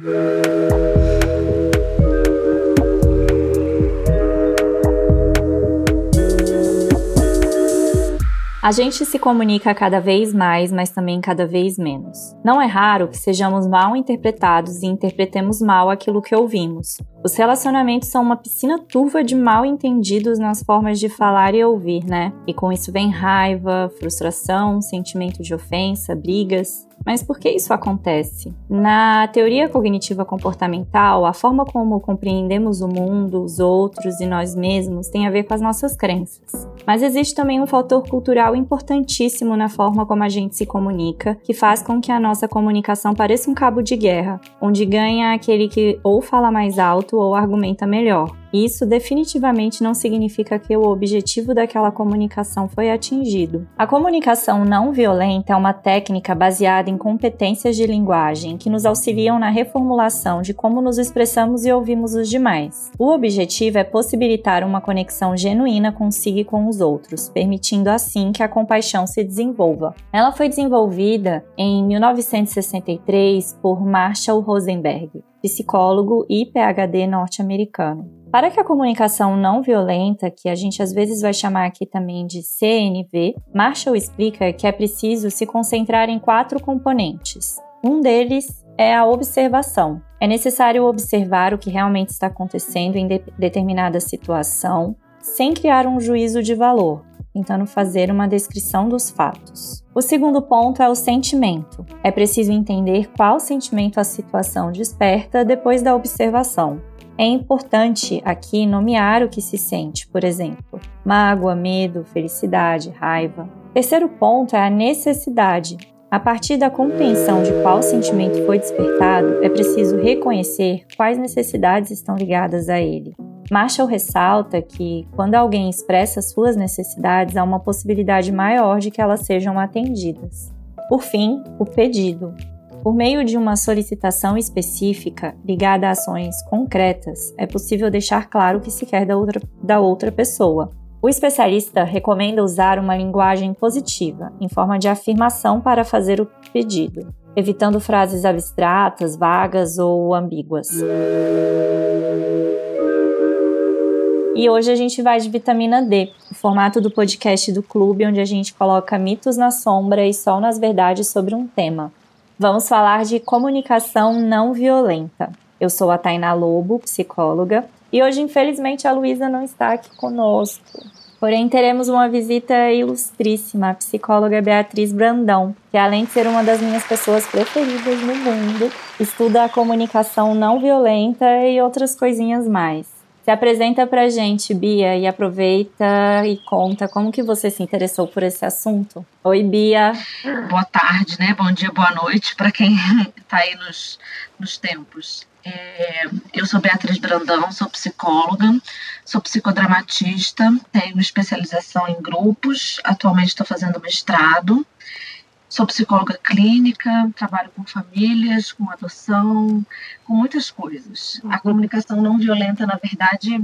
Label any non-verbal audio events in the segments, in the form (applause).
A gente se comunica cada vez mais, mas também cada vez menos. Não é raro que sejamos mal interpretados e interpretemos mal aquilo que ouvimos. Os relacionamentos são uma piscina turva de mal entendidos nas formas de falar e ouvir, né? E com isso vem raiva, frustração, sentimento de ofensa, brigas. Mas por que isso acontece? Na teoria cognitiva comportamental, a forma como compreendemos o mundo, os outros e nós mesmos tem a ver com as nossas crenças. Mas existe também um fator cultural importantíssimo na forma como a gente se comunica, que faz com que a nossa comunicação pareça um cabo de guerra, onde ganha aquele que ou fala mais alto ou argumenta melhor. Isso definitivamente não significa que o objetivo daquela comunicação foi atingido. A comunicação não violenta é uma técnica baseada em competências de linguagem que nos auxiliam na reformulação de como nos expressamos e ouvimos os demais. O objetivo é possibilitar uma conexão genuína consigo e com os outros, permitindo assim que a compaixão se desenvolva. Ela foi desenvolvida em 1963 por Marshall Rosenberg, psicólogo e PhD norte-americano. Para que a comunicação não violenta, que a gente às vezes vai chamar aqui também de CNV, Marshall explica que é preciso se concentrar em quatro componentes. Um deles é a observação. É necessário observar o que realmente está acontecendo em de determinada situação, sem criar um juízo de valor, tentando fazer uma descrição dos fatos. O segundo ponto é o sentimento. É preciso entender qual sentimento a situação desperta depois da observação. É importante aqui nomear o que se sente, por exemplo, mágoa, medo, felicidade, raiva. Terceiro ponto é a necessidade. A partir da compreensão de qual sentimento foi despertado, é preciso reconhecer quais necessidades estão ligadas a ele. Marshall ressalta que, quando alguém expressa suas necessidades, há uma possibilidade maior de que elas sejam atendidas. Por fim, o pedido. Por meio de uma solicitação específica ligada a ações concretas, é possível deixar claro o que se quer da outra, da outra pessoa. O especialista recomenda usar uma linguagem positiva, em forma de afirmação para fazer o pedido, evitando frases abstratas, vagas ou ambíguas. E hoje a gente vai de vitamina D, o formato do podcast do clube, onde a gente coloca mitos na sombra e sol nas verdades sobre um tema. Vamos falar de comunicação não violenta. Eu sou a Taina Lobo, psicóloga, e hoje, infelizmente, a Luísa não está aqui conosco. Porém, teremos uma visita ilustríssima, a psicóloga Beatriz Brandão, que além de ser uma das minhas pessoas preferidas no mundo, estuda a comunicação não violenta e outras coisinhas mais. Se apresenta pra gente, Bia, e aproveita e conta como que você se interessou por esse assunto. Oi, Bia. Boa tarde, né? Bom dia, boa noite para quem está (laughs) aí nos, nos tempos. É, eu sou Beatriz Brandão, sou psicóloga, sou psicodramatista, tenho especialização em grupos, atualmente estou fazendo mestrado. Sou psicóloga clínica, trabalho com famílias, com adoção, com muitas coisas. A comunicação não violenta, na verdade,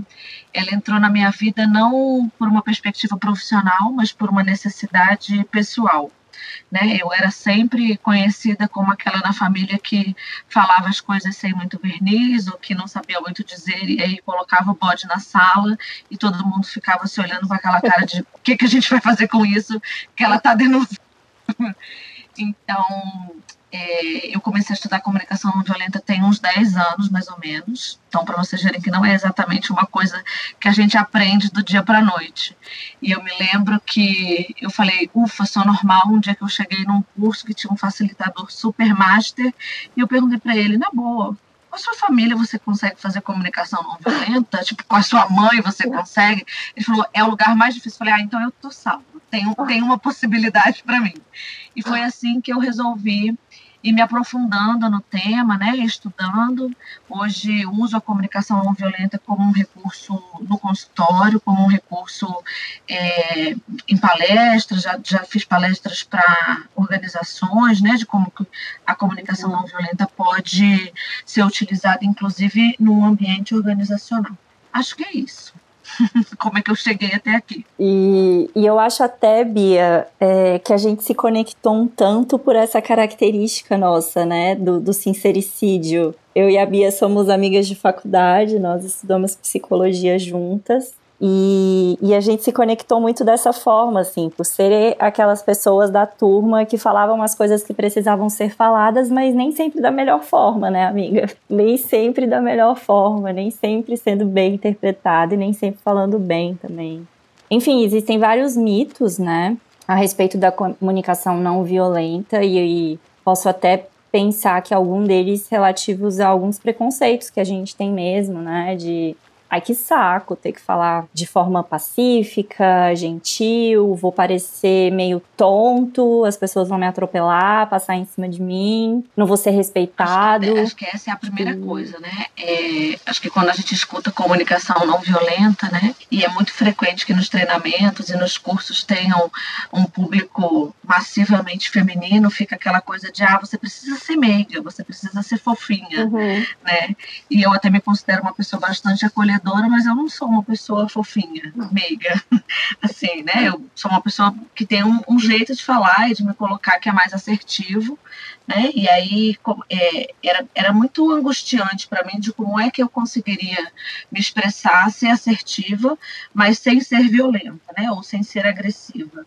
ela entrou na minha vida não por uma perspectiva profissional, mas por uma necessidade pessoal. Né? Eu era sempre conhecida como aquela na família que falava as coisas sem muito verniz, ou que não sabia muito dizer, e aí colocava o bode na sala e todo mundo ficava se olhando com aquela cara de o que, que a gente vai fazer com isso que ela está denunciando então, é, eu comecei a estudar comunicação não violenta tem uns 10 anos, mais ou menos. Então, para vocês verem que não é exatamente uma coisa que a gente aprende do dia para a noite. E eu me lembro que eu falei, ufa, sou normal. Um dia que eu cheguei num curso que tinha um facilitador super master, e eu perguntei para ele, na boa, com a sua família você consegue fazer comunicação não violenta? Tipo, com a sua mãe você consegue? Ele falou, é o lugar mais difícil. Eu falei, ah, então eu tô salvo. Tem, tem uma possibilidade para mim. E foi assim que eu resolvi ir me aprofundando no tema, né, estudando. Hoje uso a comunicação não violenta como um recurso no consultório, como um recurso é, em palestras, já, já fiz palestras para organizações, né, de como a comunicação não violenta pode ser utilizada, inclusive, no ambiente organizacional. Acho que é isso. (laughs) como é que eu cheguei até aqui. E, e eu acho até, Bia, é, que a gente se conectou um tanto por essa característica nossa, né, do, do sincericídio. Eu e a Bia somos amigas de faculdade, nós estudamos psicologia juntas. E, e, a gente se conectou muito dessa forma, assim, por ser aquelas pessoas da turma que falavam as coisas que precisavam ser faladas, mas nem sempre da melhor forma, né, amiga? Nem sempre da melhor forma, nem sempre sendo bem interpretado e nem sempre falando bem também. Enfim, existem vários mitos, né, a respeito da comunicação não violenta e, e posso até pensar que algum deles relativos a alguns preconceitos que a gente tem mesmo, né, de ai que saco ter que falar de forma pacífica, gentil, vou parecer meio tonto, as pessoas vão me atropelar, passar em cima de mim, não vou ser respeitado. Acho que, acho que essa é a primeira coisa, né? É, acho que quando a gente escuta comunicação não violenta, né? E é muito frequente que nos treinamentos e nos cursos tenham um público massivamente feminino, fica aquela coisa de ah, você precisa ser meiga, você precisa ser fofinha, uhum. né? E eu até me considero uma pessoa bastante acolhedora mas eu não sou uma pessoa fofinha, meiga. (laughs) Assim, né? Eu sou uma pessoa que tem um, um jeito de falar e de me colocar que é mais assertivo, né? E aí é, era, era muito angustiante para mim de como é que eu conseguiria me expressar, ser assertiva, mas sem ser violenta, né? Ou sem ser agressiva.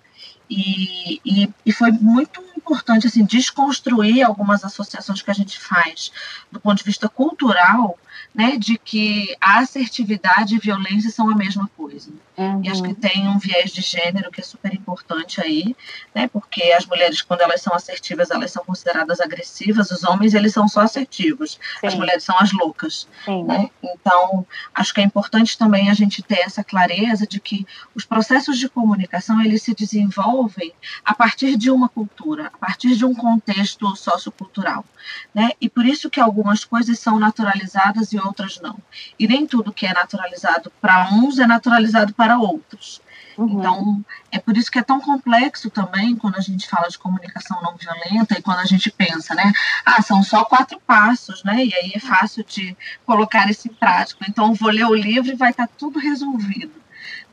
E, e, e, foi muito importante assim desconstruir algumas associações que a gente faz do ponto de vista cultural né, de que a assertividade e violência são a mesma coisa. Uhum. E acho que tem um viés de gênero que é super importante aí, né, porque as mulheres, quando elas são assertivas, elas são consideradas agressivas, os homens, eles são só assertivos, Sim. as mulheres são as loucas. Né? Então, acho que é importante também a gente ter essa clareza de que os processos de comunicação, eles se desenvolvem a partir de uma cultura, a partir de um contexto sociocultural. Né? E por isso que algumas coisas são naturalizadas e outras não. E nem tudo que é naturalizado para uns é naturalizado para outros. Uhum. Então, é por isso que é tão complexo também quando a gente fala de comunicação não violenta e quando a gente pensa, né? Ah, são só quatro passos, né? E aí é fácil de colocar isso em prática. Então, vou ler o livro e vai estar tudo resolvido.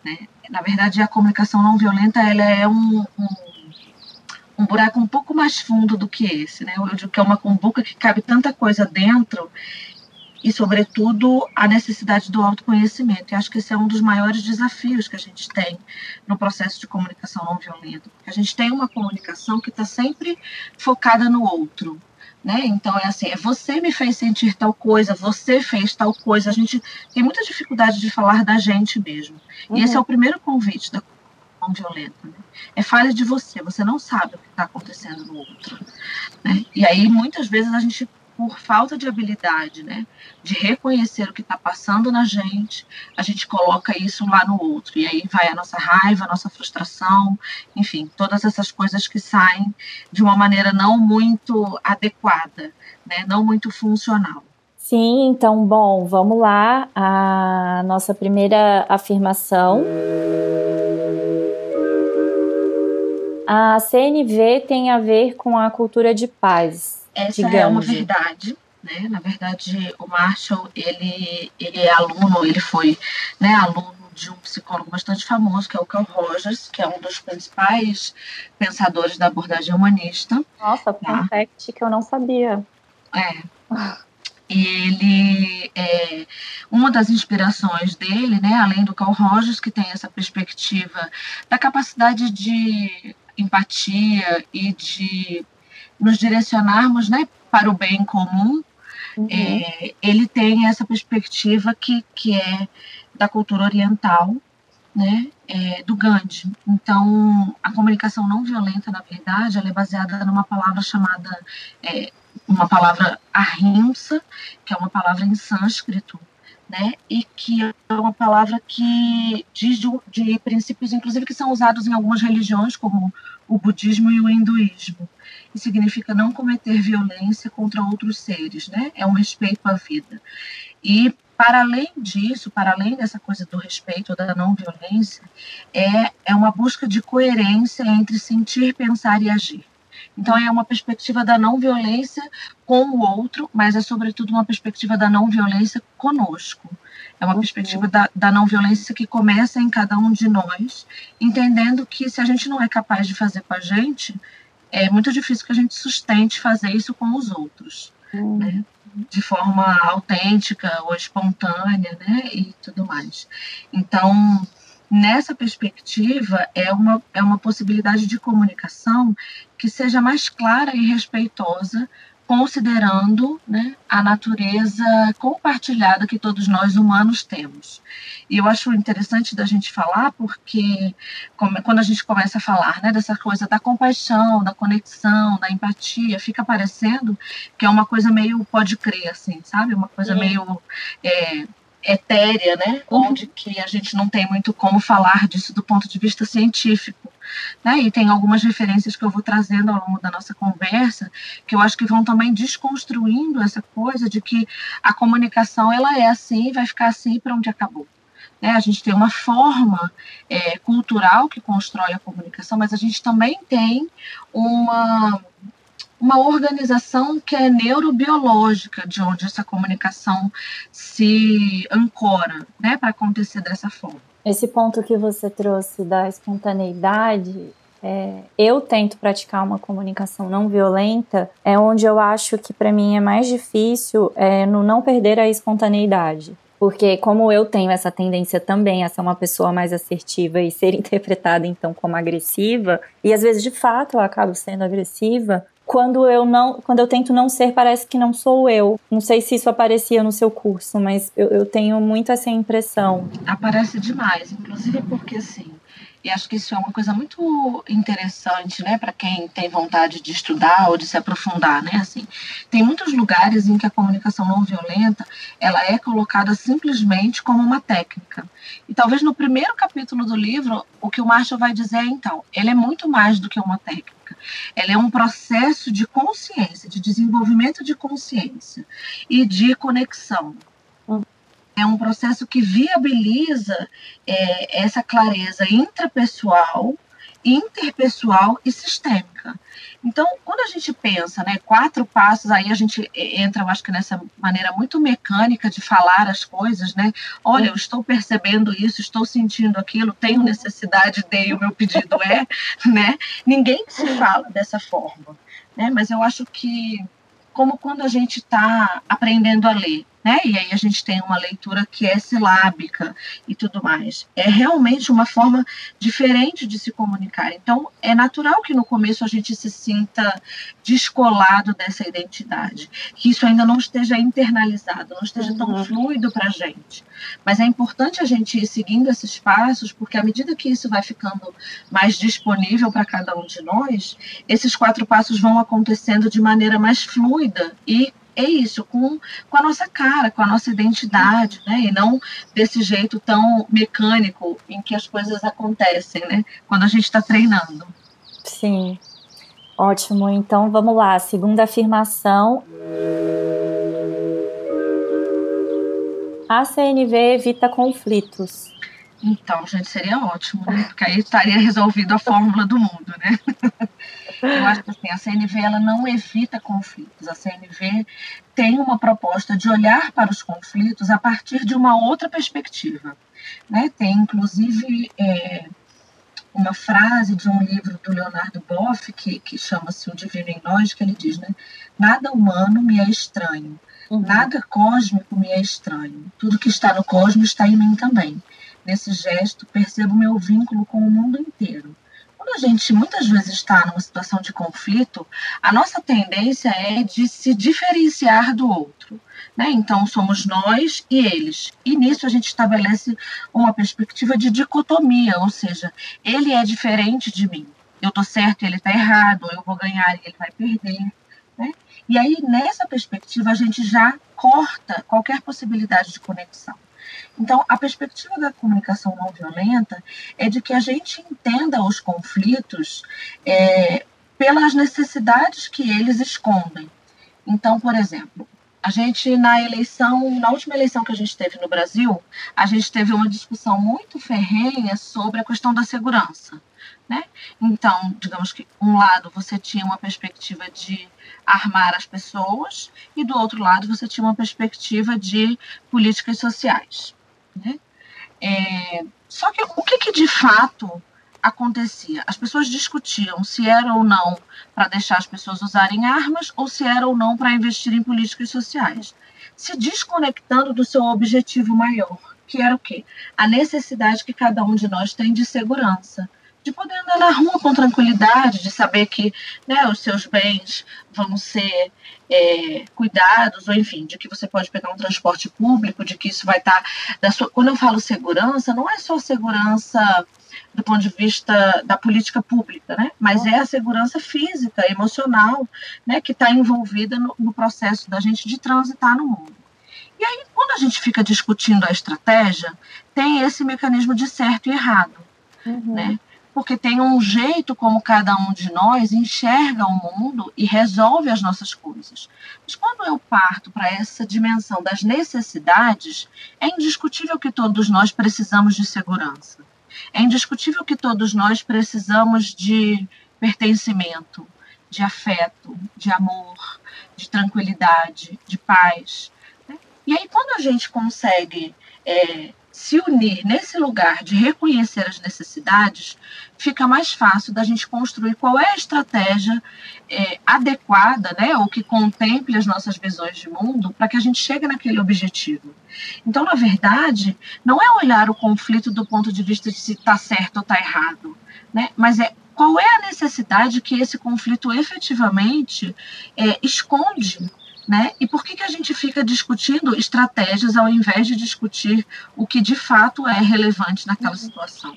Né? Na verdade, a comunicação não violenta ela é um, um um buraco um pouco mais fundo do que esse, né? Eu digo que é uma cumbuca que cabe tanta coisa dentro e, sobretudo, a necessidade do autoconhecimento. E acho que esse é um dos maiores desafios que a gente tem no processo de comunicação não violenta. A gente tem uma comunicação que está sempre focada no outro. Né? Então é assim, é você me fez sentir tal coisa, você fez tal coisa. A gente tem muita dificuldade de falar da gente mesmo. Uhum. E esse é o primeiro convite da não violenta. Né? É falha de você, você não sabe o que está acontecendo no outro. Né? E aí muitas vezes a gente por falta de habilidade, né, de reconhecer o que está passando na gente, a gente coloca isso lá no outro. E aí vai a nossa raiva, a nossa frustração, enfim, todas essas coisas que saem de uma maneira não muito adequada, né, não muito funcional. Sim, então, bom, vamos lá. A nossa primeira afirmação. A CNV tem a ver com a cultura de paz essa digamos. é uma verdade. Né? Na verdade, o Marshall, ele, ele é aluno, ele foi né, aluno de um psicólogo bastante famoso, que é o Carl Rogers, que é um dos principais pensadores da abordagem humanista. Nossa, tá? fact que eu não sabia. É. E ele é uma das inspirações dele, né, além do Carl Rogers, que tem essa perspectiva da capacidade de empatia e de nos direcionarmos né, para o bem comum, uhum. é, ele tem essa perspectiva que, que é da cultura oriental, né, é, do Gandhi. Então, a comunicação não violenta, na verdade, ela é baseada numa palavra chamada, é, uma palavra ahimsa, que é uma palavra em sânscrito, né, e que é uma palavra que diz de, de princípios, inclusive, que são usados em algumas religiões, como o budismo e o hinduísmo que significa não cometer violência contra outros seres, né? É um respeito à vida. E para além disso, para além dessa coisa do respeito da não violência, é, é uma busca de coerência entre sentir, pensar e agir. Então é uma perspectiva da não violência com o outro, mas é sobretudo uma perspectiva da não violência conosco. É uma perspectiva da, da não violência que começa em cada um de nós, entendendo que se a gente não é capaz de fazer com a gente, é muito difícil que a gente sustente fazer isso com os outros. Hum. Né? de forma autêntica ou espontânea, né, e tudo mais. Então, nessa perspectiva, é uma, é uma possibilidade de comunicação que seja mais clara e respeitosa considerando né, a natureza compartilhada que todos nós humanos temos. E eu acho interessante da gente falar, porque quando a gente começa a falar né, dessa coisa da compaixão, da conexão, da empatia, fica parecendo que é uma coisa meio pode crer, assim, sabe? Uma coisa meio. É, etérea, né? Uhum. Onde que a gente não tem muito como falar disso do ponto de vista científico. Né? E tem algumas referências que eu vou trazendo ao longo da nossa conversa, que eu acho que vão também desconstruindo essa coisa de que a comunicação ela é assim vai ficar assim para onde acabou. Né? A gente tem uma forma é, cultural que constrói a comunicação, mas a gente também tem uma uma organização que é neurobiológica, de onde essa comunicação se ancora, né, para acontecer dessa forma. Esse ponto que você trouxe da espontaneidade, é, eu tento praticar uma comunicação não violenta, é onde eu acho que para mim é mais difícil é, no não perder a espontaneidade. Porque como eu tenho essa tendência também a ser uma pessoa mais assertiva e ser (laughs) interpretada então como agressiva, e às vezes de fato eu acabo sendo agressiva, quando eu não, quando eu tento não ser, parece que não sou eu. Não sei se isso aparecia no seu curso, mas eu, eu tenho muito essa impressão. Aparece demais, inclusive porque assim, e acho que isso é uma coisa muito interessante, né, para quem tem vontade de estudar ou de se aprofundar, né? Assim, tem muitos lugares em que a comunicação não violenta ela é colocada simplesmente como uma técnica. E talvez no primeiro capítulo do livro o que o Marshall vai dizer é então, ele é muito mais do que uma técnica. Ela é um processo de consciência, de desenvolvimento de consciência e de conexão é um processo que viabiliza é, essa clareza intrapessoal, interpessoal e sistêmica. Então, quando a gente pensa, né, quatro passos, aí a gente entra, eu acho que nessa maneira muito mecânica de falar as coisas, né? Olha, eu estou percebendo isso, estou sentindo aquilo, tenho necessidade de, o meu pedido é, (laughs) né? Ninguém se fala dessa forma, né? Mas eu acho que como quando a gente está aprendendo a ler, né? E aí a gente tem uma leitura que é silábica e tudo mais. É realmente uma forma diferente de se comunicar. Então, é natural que no começo a gente se sinta descolado dessa identidade, que isso ainda não esteja internalizado, não esteja tão uhum. fluido para a gente. Mas é importante a gente ir seguindo esses passos, porque à medida que isso vai ficando mais disponível para cada um de nós, esses quatro passos vão acontecendo de maneira mais fluida e é isso, com, com a nossa cara, com a nossa identidade, né? E não desse jeito tão mecânico em que as coisas acontecem, né? Quando a gente está treinando. Sim. Ótimo. Então vamos lá. Segunda afirmação. A CNV evita conflitos. Então, gente, seria ótimo, né? Porque aí estaria resolvido a fórmula do mundo, né? (laughs) Eu acho que assim, a CNV ela não evita conflitos. A CNV tem uma proposta de olhar para os conflitos a partir de uma outra perspectiva. Né? Tem, inclusive, é, uma frase de um livro do Leonardo Boff, que, que chama-se O Divino em Nós, que ele diz, né? Nada humano me é estranho, uhum. nada cósmico me é estranho. Tudo que está no cosmos está em mim também. Nesse gesto, percebo meu vínculo com o mundo inteiro. Quando a gente muitas vezes está numa situação de conflito, a nossa tendência é de se diferenciar do outro. Né? Então, somos nós e eles. E nisso a gente estabelece uma perspectiva de dicotomia, ou seja, ele é diferente de mim. Eu estou certo e ele está errado, eu vou ganhar e ele vai perder. Né? E aí, nessa perspectiva, a gente já corta qualquer possibilidade de conexão. Então, a perspectiva da comunicação não violenta é de que a gente entenda os conflitos é, pelas necessidades que eles escondem. Então, por exemplo, a gente na eleição, na última eleição que a gente teve no Brasil, a gente teve uma discussão muito ferrenha sobre a questão da segurança. Né? Então, digamos que um lado você tinha uma perspectiva de armar as pessoas e do outro lado você tinha uma perspectiva de políticas sociais. Né? É, só que o que, que de fato acontecia? As pessoas discutiam se era ou não para deixar as pessoas usarem armas ou se era ou não para investir em políticas sociais, se desconectando do seu objetivo maior, que era o quê? A necessidade que cada um de nós tem de segurança, de poder andar na rua com tranquilidade, de saber que né, os seus bens vão ser é, cuidados, ou enfim, de que você pode pegar um transporte público, de que isso vai estar. Tá sua... Quando eu falo segurança, não é só segurança do ponto de vista da política pública, né? mas é a segurança física, emocional, né, que está envolvida no, no processo da gente de transitar no mundo. E aí, quando a gente fica discutindo a estratégia, tem esse mecanismo de certo e errado. Uhum. Né? Porque tem um jeito como cada um de nós enxerga o mundo e resolve as nossas coisas. Mas quando eu parto para essa dimensão das necessidades, é indiscutível que todos nós precisamos de segurança. É indiscutível que todos nós precisamos de pertencimento, de afeto, de amor, de tranquilidade, de paz. Né? E aí, quando a gente consegue é, se unir nesse lugar de reconhecer as necessidades, fica mais fácil da gente construir qual é a estratégia é, adequada, né, ou que contemple as nossas visões de mundo para que a gente chegue naquele objetivo. Então, na verdade, não é olhar o conflito do ponto de vista de se está certo ou está errado, né, mas é qual é a necessidade que esse conflito efetivamente é, esconde né? E por que, que a gente fica discutindo estratégias ao invés de discutir o que de fato é relevante naquela uhum. situação?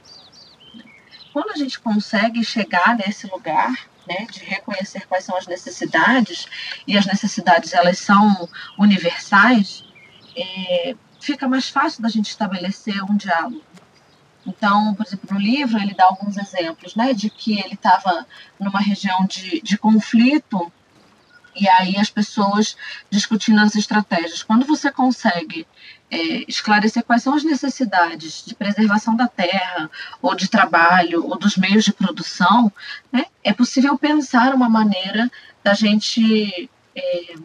Quando a gente consegue chegar nesse lugar, né, de reconhecer quais são as necessidades, e as necessidades elas são universais, é, fica mais fácil da gente estabelecer um diálogo. Então, por exemplo, no livro ele dá alguns exemplos, né, de que ele estava numa região de, de conflito e aí as pessoas discutindo as estratégias. Quando você consegue é, esclarecer quais são as necessidades de preservação da terra, ou de trabalho, ou dos meios de produção, né, é possível pensar uma maneira da gente. É,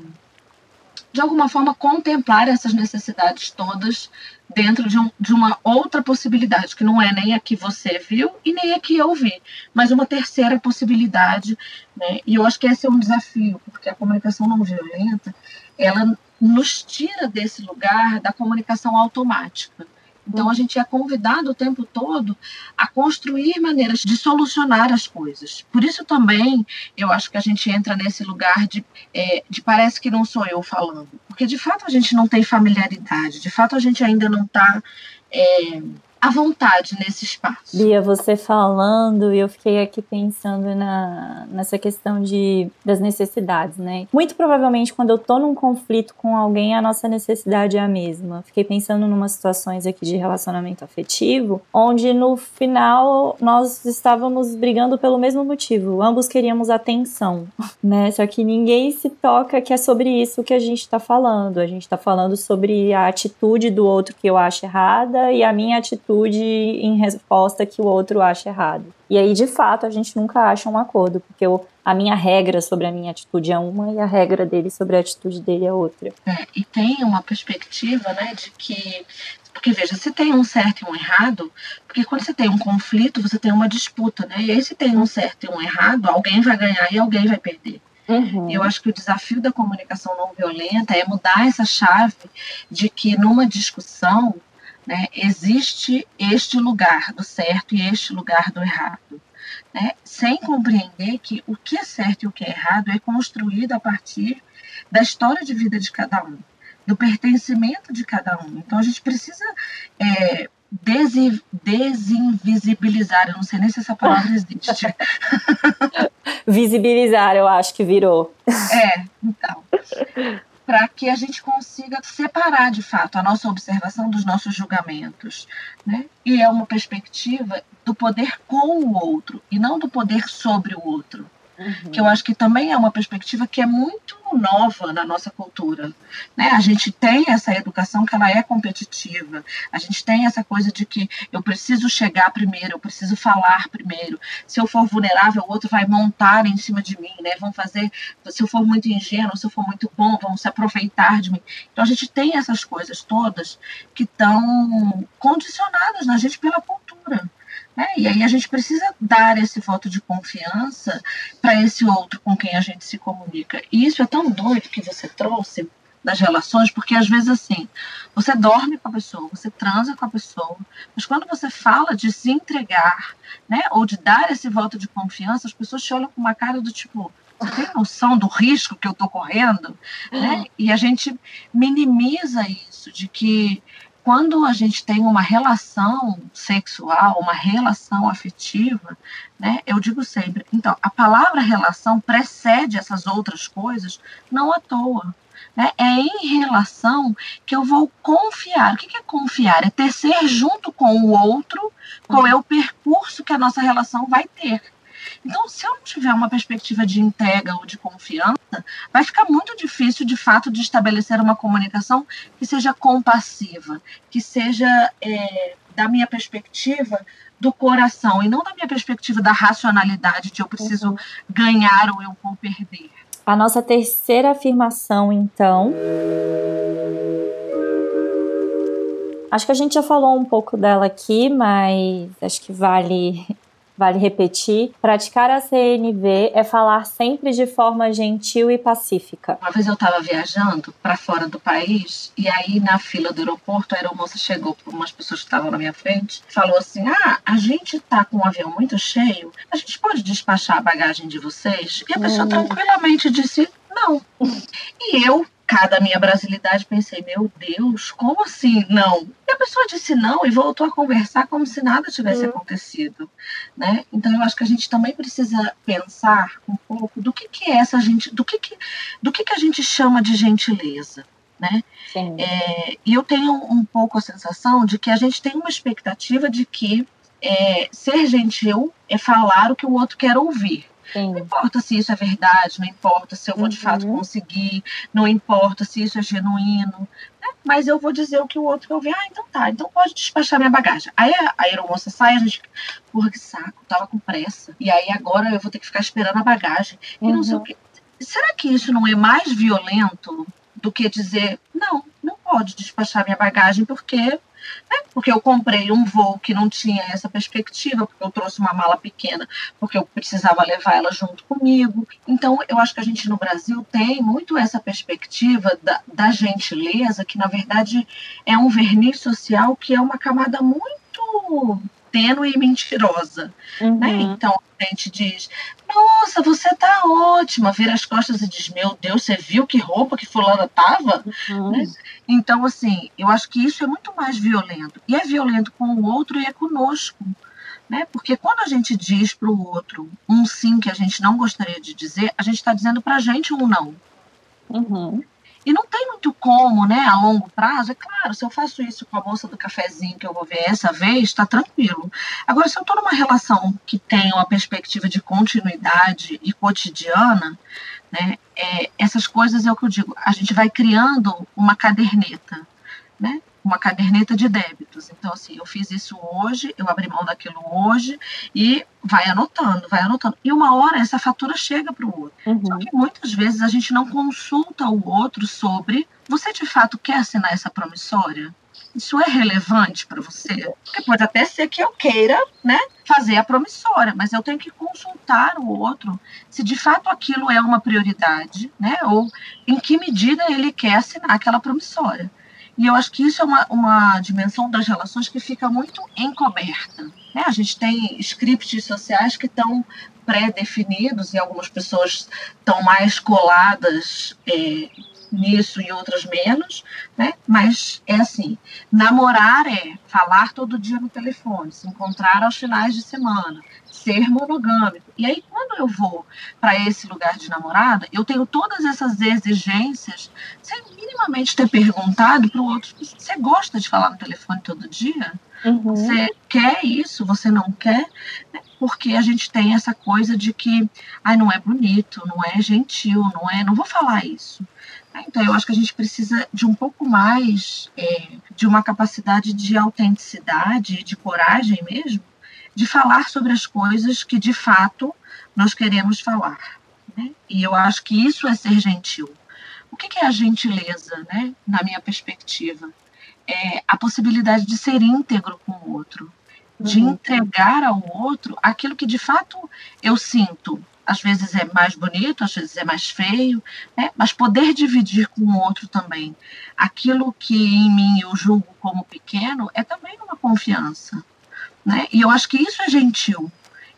de alguma forma, contemplar essas necessidades todas dentro de, um, de, uma outra possibilidade, que não é nem a que você viu e nem a que eu vi, mas uma terceira possibilidade. Né? E eu acho que esse é um desafio, porque a comunicação não violenta, ela nos tira desse lugar da comunicação automática. Então, a gente é convidado o tempo todo a construir maneiras de solucionar as coisas. Por isso também eu acho que a gente entra nesse lugar de, é, de parece que não sou eu falando. Porque de fato a gente não tem familiaridade, de fato a gente ainda não está. É, à vontade nesse espaço. Bia, você falando, eu fiquei aqui pensando na, nessa questão de, das necessidades, né? Muito provavelmente, quando eu tô num conflito com alguém, a nossa necessidade é a mesma. Fiquei pensando em umas situações aqui de relacionamento afetivo, onde no final nós estávamos brigando pelo mesmo motivo. Ambos queríamos atenção, (laughs) né? Só que ninguém se toca que é sobre isso que a gente tá falando. A gente tá falando sobre a atitude do outro que eu acho errada e a minha atitude atitude em resposta que o outro acha errado. E aí, de fato, a gente nunca acha um acordo, porque eu, a minha regra sobre a minha atitude é uma e a regra dele sobre a atitude dele é outra. É, e tem uma perspectiva, né, de que porque veja, se tem um certo e um errado, porque quando você tem um conflito, você tem uma disputa, né? E aí se tem um certo e um errado, alguém vai ganhar e alguém vai perder. Uhum. Eu acho que o desafio da comunicação não violenta é mudar essa chave de que numa discussão né, existe este lugar do certo e este lugar do errado. Né, sem compreender que o que é certo e o que é errado é construído a partir da história de vida de cada um, do pertencimento de cada um. Então a gente precisa é, desinvisibilizar, eu não sei nem se essa palavra (laughs) existe. Visibilizar, eu acho que virou. É, então (laughs) para que a gente consiga separar de fato a nossa observação dos nossos julgamentos. Né? E é uma perspectiva do poder com o outro e não do poder sobre o outro. Uhum. Que eu acho que também é uma perspectiva que é muito nova na nossa cultura. Né? A gente tem essa educação que ela é competitiva, a gente tem essa coisa de que eu preciso chegar primeiro, eu preciso falar primeiro. Se eu for vulnerável, o outro vai montar em cima de mim, né? vão fazer, se eu for muito ingênuo, se eu for muito bom, vão se aproveitar de mim. Então a gente tem essas coisas todas que estão condicionadas na gente pela cultura. Né? E aí a gente precisa dar esse voto de confiança para esse outro com quem a gente se comunica. E isso é tão doido que você trouxe das relações, porque às vezes assim, você dorme com a pessoa, você transa com a pessoa, mas quando você fala de se entregar, né, ou de dar esse voto de confiança, as pessoas te olham com uma cara do tipo, você tem noção do risco que eu estou correndo? Né? Uhum. E a gente minimiza isso, de que quando a gente tem uma relação sexual, uma relação afetiva, né, eu digo sempre, então, a palavra relação precede essas outras coisas, não à toa. Né? É em relação que eu vou confiar. O que é confiar? É tecer junto com o outro qual é o percurso que a nossa relação vai ter. Então, se eu não tiver uma perspectiva de entrega ou de confiança, vai ficar muito difícil, de fato, de estabelecer uma comunicação que seja compassiva, que seja, é, da minha perspectiva, do coração, e não da minha perspectiva da racionalidade, de eu preciso uhum. ganhar ou eu vou perder. A nossa terceira afirmação, então. Acho que a gente já falou um pouco dela aqui, mas acho que vale vale repetir, praticar a CNV é falar sempre de forma gentil e pacífica. Uma vez eu estava viajando para fora do país e aí na fila do aeroporto a aeromoça chegou para umas pessoas que estavam na minha frente falou assim: Ah, a gente tá com um avião muito cheio, a gente pode despachar a bagagem de vocês? E a pessoa hum. tranquilamente disse: Não. E eu cada minha brasilidade, pensei, meu Deus, como assim não? E a pessoa disse não e voltou a conversar como se nada tivesse uhum. acontecido, né? Então eu acho que a gente também precisa pensar um pouco do que, que é essa gente, do que, que, do que, que a gente chama de gentileza, né? É, e eu tenho um pouco a sensação de que a gente tem uma expectativa de que é, ser gentil é falar o que o outro quer ouvir. Sim. Não importa se isso é verdade, não importa se eu vou de fato uhum. conseguir, não importa se isso é genuíno, né? mas eu vou dizer o que o outro quer ouvir. Ah, então tá, então pode despachar minha bagagem. Aí a aeromoça sai, a gente, porra, que saco, tava com pressa. E aí agora eu vou ter que ficar esperando a bagagem. E uhum. não sei o uhum. que. Será que isso não é mais violento do que dizer, não, não pode despachar minha bagagem porque né? Porque eu comprei um voo que não tinha essa perspectiva, porque eu trouxe uma mala pequena, porque eu precisava levar ela junto comigo. Então, eu acho que a gente no Brasil tem muito essa perspectiva da, da gentileza, que na verdade é um verniz social que é uma camada muito tênue e mentirosa. Né? Uhum. Né? Então, a gente diz: Nossa, você tá ótima. Vira as costas e diz: Meu Deus, você viu que roupa que Fulana tava? Uhum. Né? Então, assim, eu acho que isso é muito mais violento. E é violento com o outro e é conosco. Né? Porque quando a gente diz para o outro um sim que a gente não gostaria de dizer, a gente está dizendo para a gente um não. Uhum. E não tem muito como, né, a longo prazo. É claro, se eu faço isso com a moça do cafezinho que eu vou ver essa vez, está tranquilo. Agora, se eu estou numa relação que tem uma perspectiva de continuidade e cotidiana, né, é, essas coisas é o que eu digo. A gente vai criando uma caderneta, né? Uma caderneta de débitos. Então, assim, eu fiz isso hoje, eu abri mão daquilo hoje e vai anotando, vai anotando. E uma hora essa fatura chega para o outro. Uhum. Só que muitas vezes a gente não consulta o outro sobre você de fato quer assinar essa promissória? Isso é relevante para você? Porque pode até ser que eu queira, né, fazer a promissória, mas eu tenho que consultar o outro se de fato aquilo é uma prioridade, né, ou em que medida ele quer assinar aquela promissória. E eu acho que isso é uma, uma dimensão das relações que fica muito encoberta. Né? A gente tem scripts sociais que estão pré-definidos e algumas pessoas estão mais coladas é, nisso e outras menos, né? Mas é assim, namorar é falar todo dia no telefone, se encontrar aos finais de semana, ser monogâmico. E aí, quando eu vou para esse lugar de namorada, eu tenho todas essas exigências sem minimamente ter perguntado para o outro: você gosta de falar no telefone todo dia? Uhum. Você quer isso? Você não quer? Né? Porque a gente tem essa coisa de que, ai, não é bonito, não é gentil, não é. Não vou falar isso. Né? Então, eu acho que a gente precisa de um pouco mais é, de uma capacidade de autenticidade, de coragem mesmo, de falar sobre as coisas que de fato nós queremos falar. Né? E eu acho que isso é ser gentil. O que é a gentileza, né? na minha perspectiva? É a possibilidade de ser íntegro com o outro. de uhum. entregar ao outro aquilo que de fato eu sinto. Às vezes é mais bonito, às vezes é mais feio, né? mas poder dividir com o outro também. Aquilo que em mim eu julgo como pequeno é também uma confiança. Né? E eu acho que isso é gentil.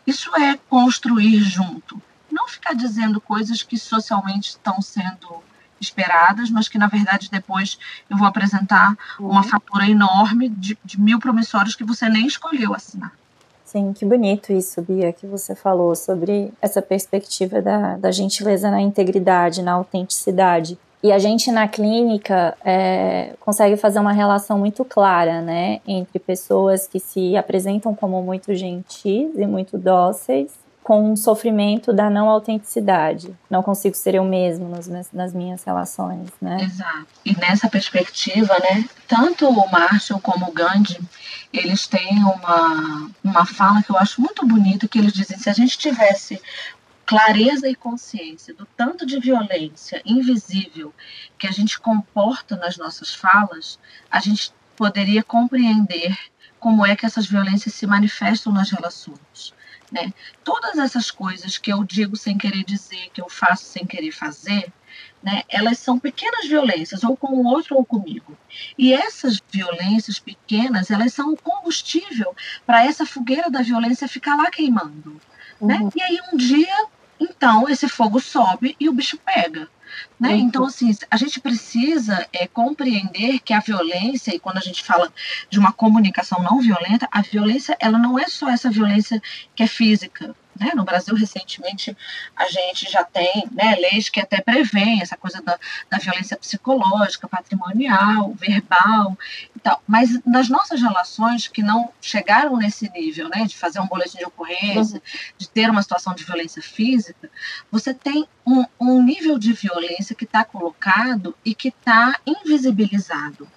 Isso é construir junto. Não ficar dizendo coisas que socialmente estão sendo esperadas, mas que na verdade depois eu vou apresentar uma uhum. fatura enorme de, de mil promissórios que você nem escolheu assinar. Sim, que bonito isso, Bia, que você falou sobre essa perspectiva da, da gentileza na integridade, na autenticidade. E a gente na clínica é, consegue fazer uma relação muito clara, né, entre pessoas que se apresentam como muito gentis e muito dóceis com o sofrimento da não autenticidade. Não consigo ser eu mesmo nas, nas minhas relações, né? Exato. E nessa perspectiva, né, tanto o Marshall como o Gandhi, eles têm uma, uma fala que eu acho muito bonita, que eles dizem, se a gente tivesse clareza e consciência do tanto de violência invisível que a gente comporta nas nossas falas, a gente poderia compreender como é que essas violências se manifestam nas relações. Né? Todas essas coisas que eu digo sem querer dizer, que eu faço sem querer fazer, né, elas são pequenas violências, ou com o outro ou comigo. E essas violências pequenas, elas são o combustível para essa fogueira da violência ficar lá queimando. Né? Uhum. Né? E aí um dia, então, esse fogo sobe e o bicho pega. Né? Uhum. Então, assim, a gente precisa é, compreender que a violência, e quando a gente fala de uma comunicação não violenta, a violência ela não é só essa violência que é física. Né? No Brasil, recentemente, a gente já tem né, leis que até prevêem essa coisa da, da violência psicológica, patrimonial, verbal e tal. Mas nas nossas relações que não chegaram nesse nível, né, de fazer um boletim de ocorrência, uhum. de ter uma situação de violência física, você tem um, um nível de violência que está colocado e que está invisibilizado.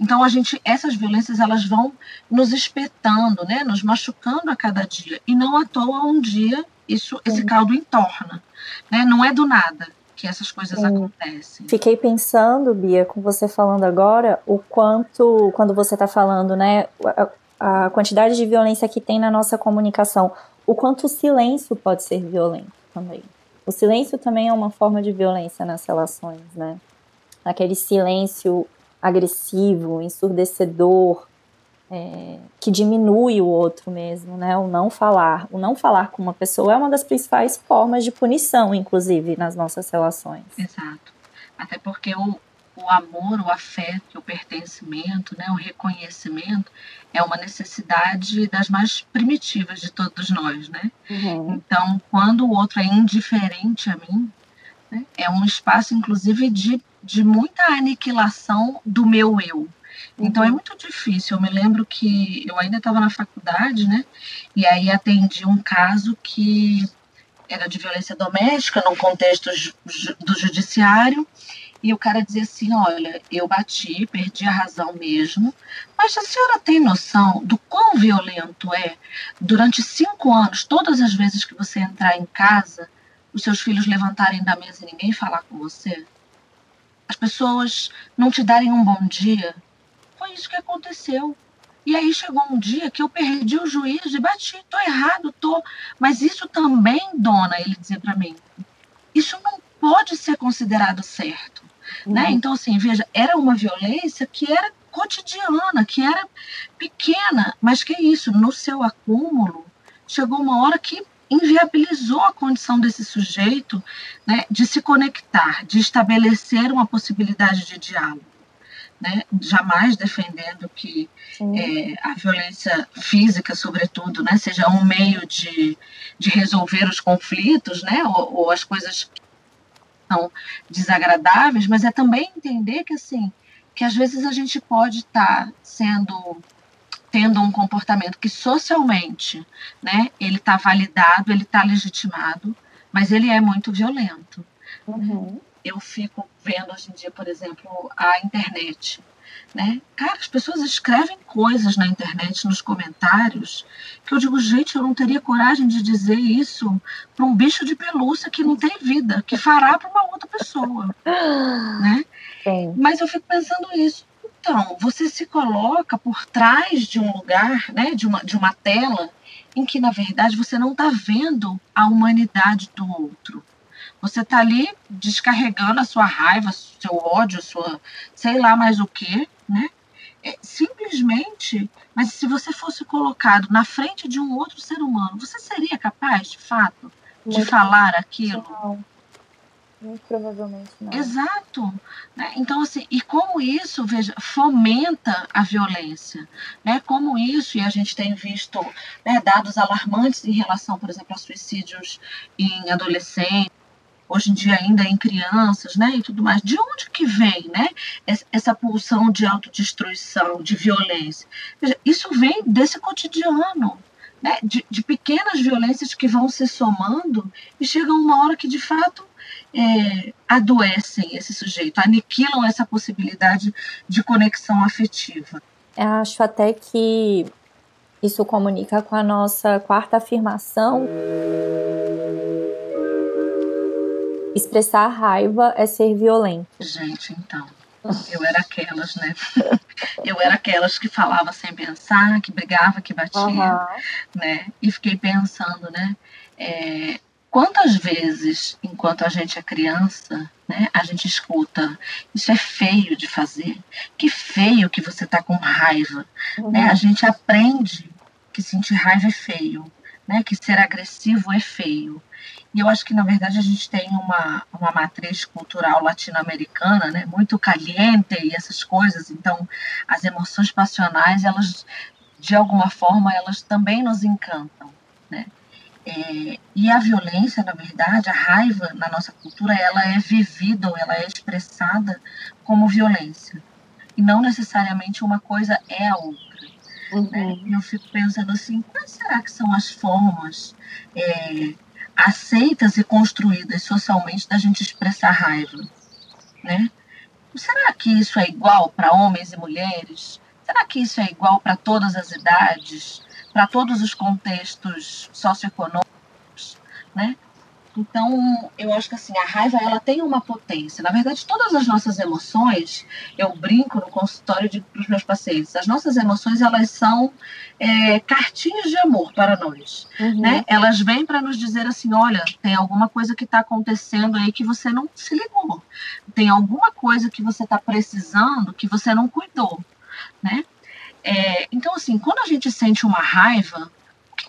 Então a gente, essas violências elas vão nos espetando, né, nos machucando a cada dia e não à toa um dia isso esse caldo entorna, né? Não é do nada que essas coisas Sim. acontecem. Fiquei pensando, Bia, com você falando agora, o quanto quando você está falando, né, a, a quantidade de violência que tem na nossa comunicação, o quanto o silêncio pode ser violento também. O silêncio também é uma forma de violência nas relações, né? Aquele silêncio agressivo, ensurdecedor, é, que diminui o outro mesmo, né? O não falar. O não falar com uma pessoa é uma das principais formas de punição, inclusive, nas nossas relações. Exato. Até porque o, o amor, o afeto, o pertencimento, né, o reconhecimento é uma necessidade das mais primitivas de todos nós, né? Uhum. Então, quando o outro é indiferente a mim, né, é um espaço, inclusive, de de muita aniquilação do meu eu. Então é uhum. muito difícil. Eu me lembro que eu ainda estava na faculdade, né? E aí atendi um caso que era de violência doméstica, num contexto do judiciário. E o cara dizia assim: Olha, eu bati, perdi a razão mesmo, mas a senhora tem noção do quão violento é durante cinco anos, todas as vezes que você entrar em casa, os seus filhos levantarem da mesa e ninguém falar com você? As pessoas não te darem um bom dia. Foi isso que aconteceu. E aí chegou um dia que eu perdi o juízo e bati, tô errado, tô. Mas isso também, dona, ele dizia para mim, isso não pode ser considerado certo. Né? Uhum. Né? Então, assim, veja, era uma violência que era cotidiana, que era pequena, mas que isso, no seu acúmulo, chegou uma hora que inviabilizou a condição desse sujeito né, de se conectar, de estabelecer uma possibilidade de diálogo. Né, jamais defendendo que é, a violência física, sobretudo, né, seja um meio de, de resolver os conflitos, né, ou, ou as coisas que são desagradáveis, mas é também entender que assim que às vezes a gente pode estar tá sendo tendo um comportamento que socialmente, né, ele está validado, ele está legitimado, mas ele é muito violento. Uhum. Eu fico vendo hoje em dia, por exemplo, a internet. Né? Cara, as pessoas escrevem coisas na internet, nos comentários, que eu digo, gente, eu não teria coragem de dizer isso para um bicho de pelúcia que não tem vida, que fará para uma outra pessoa. (laughs) né? Sim. Mas eu fico pensando isso então, você se coloca por trás de um lugar, né, de uma, de uma tela, em que, na verdade, você não está vendo a humanidade do outro. Você está ali descarregando a sua raiva, seu ódio, sua sei lá mais o que, né? É, simplesmente, mas se você fosse colocado na frente de um outro ser humano, você seria capaz, de fato, de falar aquilo? Não. Muito provavelmente não. Exato. Né? Então, assim, e como isso, veja, fomenta a violência, né? Como isso, e a gente tem visto né, dados alarmantes em relação, por exemplo, a suicídios em adolescentes, hoje em dia ainda em crianças, né, e tudo mais. De onde que vem, né, essa pulsão de autodestruição, de violência? Veja, isso vem desse cotidiano, né, de, de, pequenas violências que vão se somando e chegam uma hora que, de fato, é, adoecem esse sujeito, aniquilam essa possibilidade de conexão afetiva. Eu acho até que isso comunica com a nossa quarta afirmação Expressar raiva é ser violento. Gente, então. Eu era aquelas, né? (laughs) Eu era aquelas que falava sem pensar, que brigava, que batia, uhum. né? E fiquei pensando, né? É, quantas vezes, enquanto a gente é criança, né, a gente escuta, isso é feio de fazer, que feio que você tá com raiva, uhum. né? A gente aprende que sentir raiva é feio, né? Que ser agressivo é feio. E eu acho que, na verdade, a gente tem uma, uma matriz cultural latino-americana, né, muito caliente e essas coisas. Então, as emoções passionais, elas, de alguma forma, elas também nos encantam, né? É, e a violência, na verdade, a raiva na nossa cultura, ela é vivida ou ela é expressada como violência. E não necessariamente uma coisa é a outra. Né? Uhum. Né? E eu fico pensando assim, quais será que são as formas é, aceitas e construídas socialmente da gente expressar raiva, né? Será que isso é igual para homens e mulheres? Será que isso é igual para todas as idades, para todos os contextos socioeconômicos, né? Então, eu acho que assim, a raiva ela tem uma potência. Na verdade, todas as nossas emoções, eu brinco no consultório para os meus pacientes, as nossas emoções elas são é, cartinhas de amor para nós. Uhum. Né? Elas vêm para nos dizer assim: olha, tem alguma coisa que está acontecendo aí que você não se ligou. Tem alguma coisa que você está precisando que você não cuidou. Né? É, então, assim, quando a gente sente uma raiva,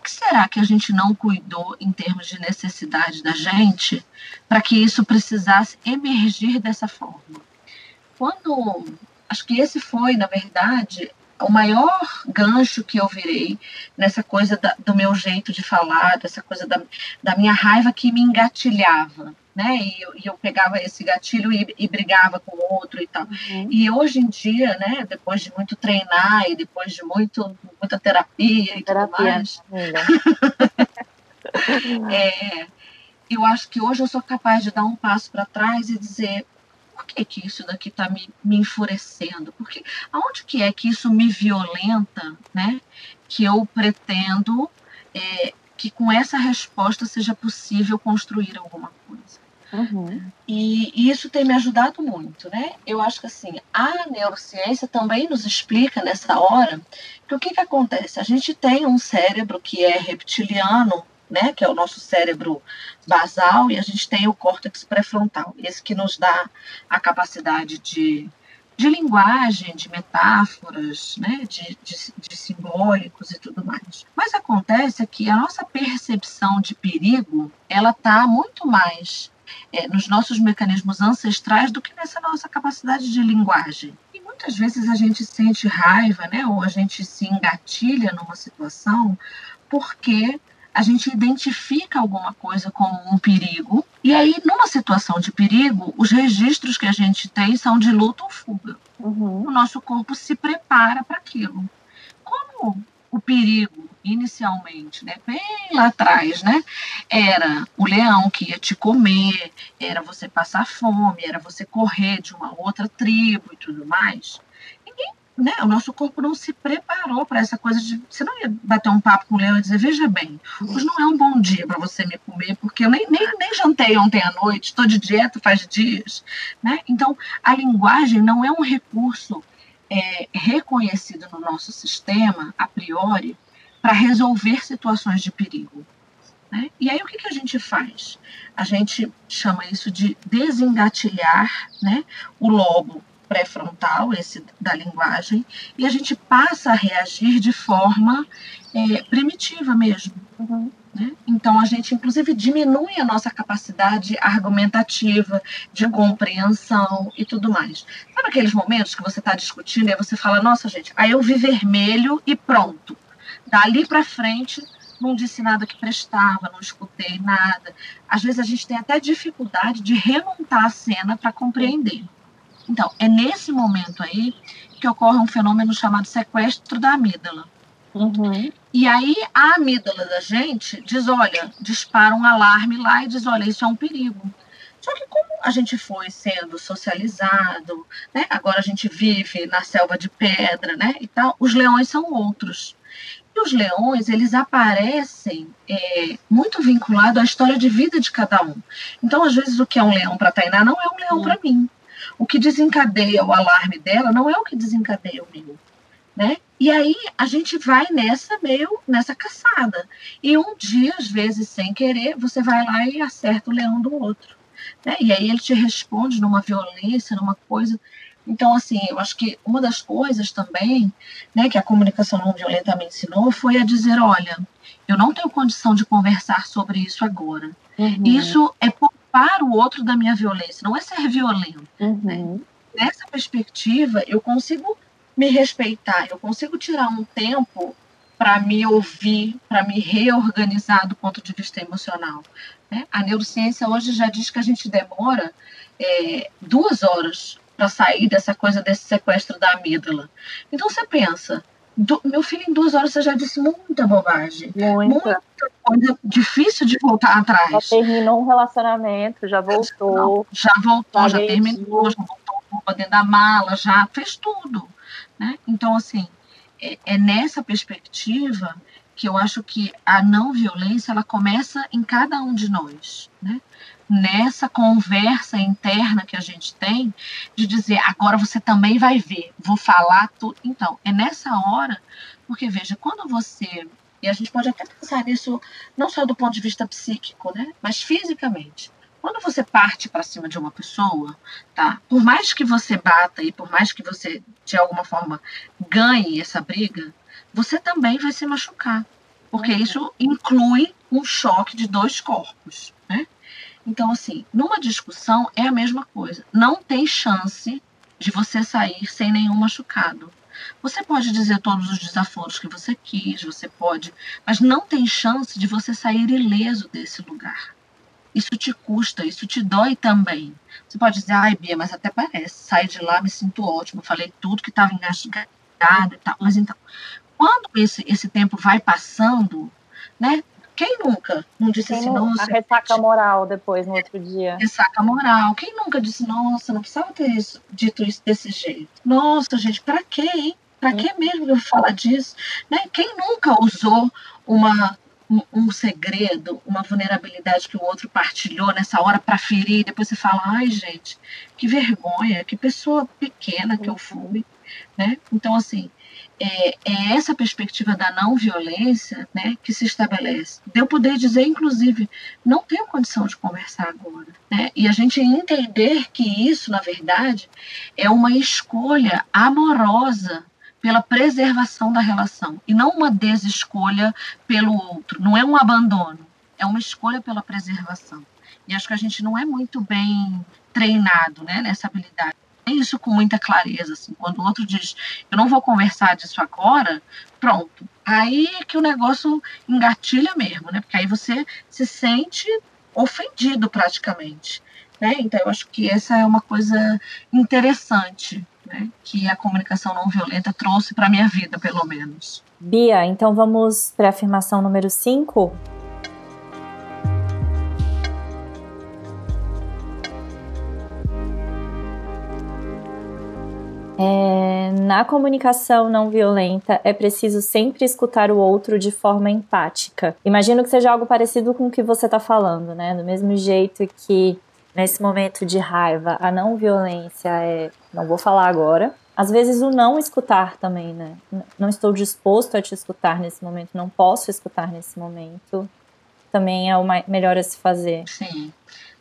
que será que a gente não cuidou em termos de necessidade da gente para que isso precisasse emergir dessa forma? Quando acho que esse foi, na verdade, o maior gancho que eu virei nessa coisa da, do meu jeito de falar, dessa coisa da, da minha raiva que me engatilhava né? E eu, e eu pegava esse gatilho e, e, brigava com o outro e tal. Uhum. E hoje em dia, né? Depois de muito treinar e depois de muito, muita terapia e terapia. tudo mais. (laughs) é, eu acho que hoje eu sou capaz de dar um passo para trás e dizer por que, que isso daqui está me, me enfurecendo? Porque aonde que é que isso me violenta, né? Que eu pretendo é, que com essa resposta seja possível construir alguma coisa. Uhum. E, e, isso tem me ajudado muito, né? Eu acho que assim, a neurociência também nos explica nessa hora que o que, que acontece? A gente tem um cérebro que é reptiliano, né? Que é o nosso cérebro basal, e a gente tem o córtex pré-frontal, esse que nos dá a capacidade de de linguagem, de metáforas, né, de, de, de, simbólicos e tudo mais. Mas acontece que a nossa percepção de perigo, ela está muito mais é, nos nossos mecanismos ancestrais do que nessa nossa capacidade de linguagem. E muitas vezes a gente sente raiva, né, ou a gente se engatilha numa situação porque a gente identifica alguma coisa como um perigo, e aí, numa situação de perigo, os registros que a gente tem são de luta ou fuga. Uhum. O nosso corpo se prepara para aquilo. Como o perigo inicialmente, né, bem lá atrás, né, era o leão que ia te comer, era você passar fome, era você correr de uma outra tribo e tudo mais. Ninguém, né, o nosso corpo não se preparou para essa coisa de você não ia bater um papo com o leão e dizer, veja bem, hoje não é um bom dia para você me comer, porque eu nem, nem, nem jantei ontem à noite, estou de dieta faz dias, né? Então, a linguagem não é um recurso é, reconhecido no nosso sistema, a priori, para resolver situações de perigo. Né? E aí o que, que a gente faz? A gente chama isso de desengatilhar né, o lobo pré-frontal, esse da linguagem, e a gente passa a reagir de forma é, primitiva mesmo. Uhum. Né? Então, a gente, inclusive, diminui a nossa capacidade argumentativa, de compreensão e tudo mais. Sabe aqueles momentos que você está discutindo e você fala, nossa, gente, aí eu vi vermelho e pronto. Dali para frente, não disse nada que prestava, não escutei nada. Às vezes a gente tem até dificuldade de remontar a cena para compreender. Então, é nesse momento aí que ocorre um fenômeno chamado sequestro da amígdala. Uhum. E aí a amígdala da gente diz, olha, dispara um alarme lá e diz, olha, isso é um perigo. Só que como a gente foi sendo socializado, né? Agora a gente vive na selva de pedra, né? E tal, os leões são outros. E os leões, eles aparecem é, muito vinculados à história de vida de cada um. Então, às vezes, o que é um leão para Tainá não é um leão para mim. O que desencadeia o alarme dela não é o que desencadeia o meu. Né? E aí a gente vai nessa meio nessa caçada. E um dia, às vezes, sem querer, você vai lá e acerta o leão do outro. Né? E aí ele te responde numa violência, numa coisa. Então, assim, eu acho que uma das coisas também né, que a comunicação não violenta me ensinou foi a dizer: olha, eu não tenho condição de conversar sobre isso agora. Uhum. Isso é poupar o outro da minha violência, não é ser violento. Uhum. Né? Nessa perspectiva, eu consigo me respeitar, eu consigo tirar um tempo para me ouvir, para me reorganizar do ponto de vista emocional. Né? A neurociência hoje já diz que a gente demora é, duas horas para sair dessa coisa desse sequestro da amígdala. Então você pensa, do, meu filho em duas horas você já disse muita bobagem, muita, muita coisa difícil de voltar atrás. Já terminou um relacionamento, já voltou. Não, já voltou, já, já terminou, já voltou dentro da mala, já fez tudo. Né? Então, assim, é, é nessa perspectiva que eu acho que a não violência ela começa em cada um de nós, né? Nessa conversa interna que a gente tem de dizer agora você também vai ver, vou falar tudo. Então é nessa hora, porque veja quando você e a gente pode até pensar nisso não só do ponto de vista psíquico, né? Mas fisicamente. Quando você parte para cima de uma pessoa, tá? Por mais que você bata e por mais que você de alguma forma ganhe essa briga, você também vai se machucar, porque uhum. isso inclui um choque de dois corpos, né? Então, assim, numa discussão é a mesma coisa. Não tem chance de você sair sem nenhum machucado. Você pode dizer todos os desaforos que você quis, você pode, mas não tem chance de você sair ileso desse lugar isso te custa, isso te dói também. Você pode dizer, ai, Bia, mas até parece, saí de lá, me sinto ótimo, falei tudo que estava engasgado e tal. Mas então, quando esse, esse tempo vai passando, né? Quem nunca não disse Quem assim, nossa. A ressaca moral depois, no outro dia. Ressaca moral. Quem nunca disse, nossa, não precisava ter isso, dito isso desse jeito? Nossa, gente, para quê, hein? Para que mesmo eu falar disso? Né? Quem nunca usou uma um, um, segredo, uma vulnerabilidade que o outro partilhou nessa hora para ferir, e depois você fala, ai gente, que vergonha, que pessoa pequena que eu fui, né? Então, assim, é, é essa perspectiva da não violência né, que se estabelece. De eu poder dizer, inclusive, não tenho condição de conversar agora. Né? E a gente entender que isso, na verdade, é uma escolha amorosa pela preservação da relação e não uma desescolha pelo outro. Não é um abandono, é uma escolha pela preservação. E acho que a gente não é muito bem treinado né, nessa habilidade. É isso com muita clareza. Assim, quando o outro diz, eu não vou conversar disso agora, pronto. Aí que o negócio engatilha mesmo, né? Porque aí você se sente ofendido praticamente. Né? Então, eu acho que essa é uma coisa interessante né, que a comunicação não violenta trouxe para minha vida, pelo menos. Bia, então vamos para a afirmação número 5? É, na comunicação não violenta, é preciso sempre escutar o outro de forma empática. Imagino que seja algo parecido com o que você está falando, né? Do mesmo jeito que nesse momento de raiva, a não violência é não vou falar agora, às vezes o não escutar também, né? Não estou disposto a te escutar nesse momento, não posso escutar nesse momento, também é o melhor a se fazer. Sim,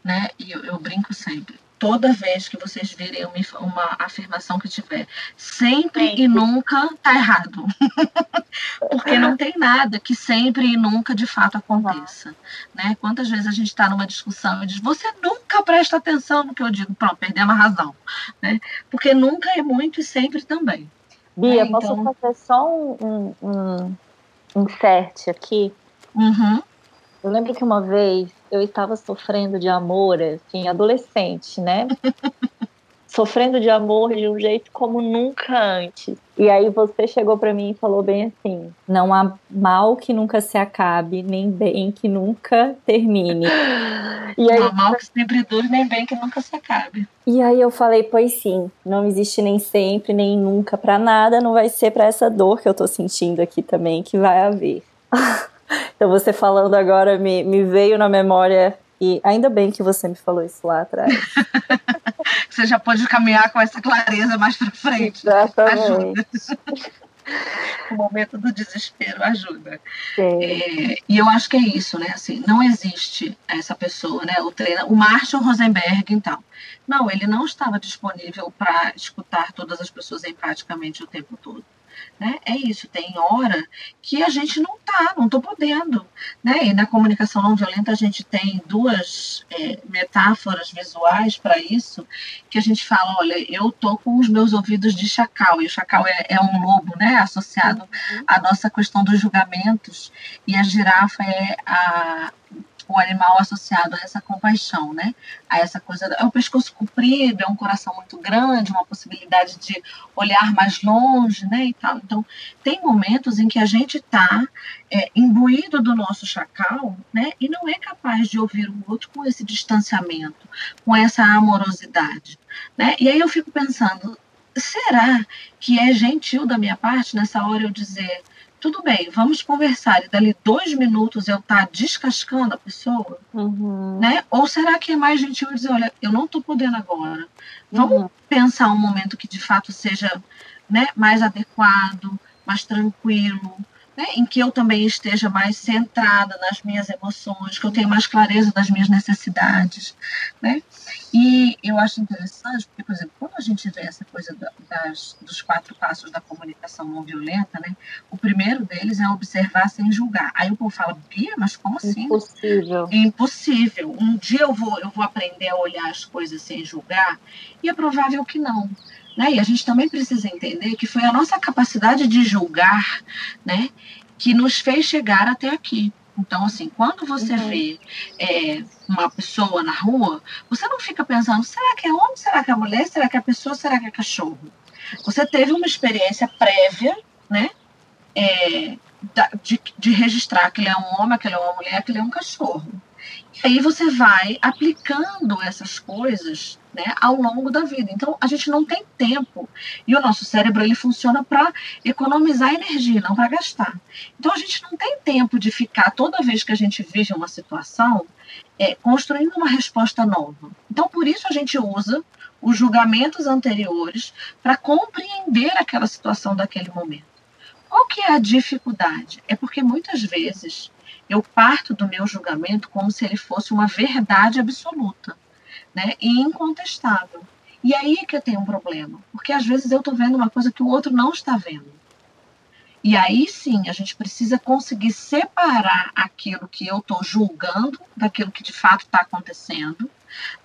né? E eu, eu brinco sempre toda vez que vocês virem uma, uma afirmação que tiver sempre Sim. e nunca tá errado. (laughs) Porque não tem nada que sempre e nunca de fato aconteça. Né? Quantas vezes a gente está numa discussão e diz, você nunca presta atenção no que eu digo, pronto, perdemos a razão. Né? Porque nunca é muito e sempre também. Bia, né? posso então... fazer só um, um, um insert aqui? Uhum. Eu lembro que uma vez eu estava sofrendo de amor, assim, adolescente, né? (laughs) sofrendo de amor de um jeito como nunca antes. E aí você chegou para mim e falou bem assim: não há mal que nunca se acabe, nem bem que nunca termine. (laughs) E aí, não há mal que sempre dure, nem bem que nunca se acabe. E aí eu falei: pois sim, não existe nem sempre, nem nunca para nada, não vai ser para essa dor que eu tô sentindo aqui também que vai haver. (laughs) Então você falando agora me, me veio na memória e ainda bem que você me falou isso lá atrás. (laughs) você já pode caminhar com essa clareza mais para frente. Exatamente. Ajuda. o momento do desespero ajuda. É, e eu acho que é isso, né? Assim, não existe essa pessoa, né? O treino, o Marshall Rosenberg, então. Não, ele não estava disponível para escutar todas as pessoas empaticamente o tempo todo. Né? É isso, tem hora que a gente não tá, não tô podendo. Né? E na comunicação não violenta a gente tem duas é, metáforas visuais para isso, que a gente fala, olha, eu tô com os meus ouvidos de chacal, e o chacal é, é um lobo, né? Associado uhum. à nossa questão dos julgamentos, e a girafa é a o animal associado a essa compaixão, né? A essa coisa, é um pescoço comprido, é um coração muito grande, uma possibilidade de olhar mais longe, né? E tal. Então, tem momentos em que a gente está é, imbuído do nosso chacal, né? E não é capaz de ouvir o outro com esse distanciamento, com essa amorosidade, né? E aí eu fico pensando, será que é gentil da minha parte nessa hora eu dizer tudo bem, vamos conversar e dali dois minutos eu estar tá descascando a pessoa, uhum. né? Ou será que é mais gentil dizer, olha, eu não estou podendo agora. Vamos uhum. pensar um momento que de fato seja né, mais adequado, mais tranquilo, né, em que eu também esteja mais centrada nas minhas emoções, que eu tenha mais clareza das minhas necessidades, né? E eu acho interessante, porque, por exemplo, quando a gente vê essa coisa das, dos quatro passos da comunicação não violenta, né? O primeiro deles é observar sem julgar. Aí o povo fala, Bia, mas como assim? Impossível. Impossível. Um dia eu vou, eu vou aprender a olhar as coisas sem julgar, e é provável que não. Né? E a gente também precisa entender que foi a nossa capacidade de julgar né, que nos fez chegar até aqui. Então, assim, quando você uhum. vê é, uma pessoa na rua, você não fica pensando, será que é homem, será que é mulher, será que é pessoa, será que é cachorro? Você teve uma experiência prévia, né? É, de, de registrar que ele é um homem, que ele é uma mulher, que ele é um cachorro. E aí você vai aplicando essas coisas né, ao longo da vida. Então, a gente não tem tempo. E o nosso cérebro ele funciona para economizar energia, não para gastar. Então, a gente não tem tempo de ficar, toda vez que a gente vive uma situação, é, construindo uma resposta nova. Então, por isso a gente usa os julgamentos anteriores para compreender aquela situação daquele momento. Qual que é a dificuldade? É porque muitas vezes eu parto do meu julgamento como se ele fosse uma verdade absoluta né, e incontestável. E aí é que eu tenho um problema, porque às vezes eu estou vendo uma coisa que o outro não está vendo. E aí sim, a gente precisa conseguir separar aquilo que eu estou julgando daquilo que de fato está acontecendo,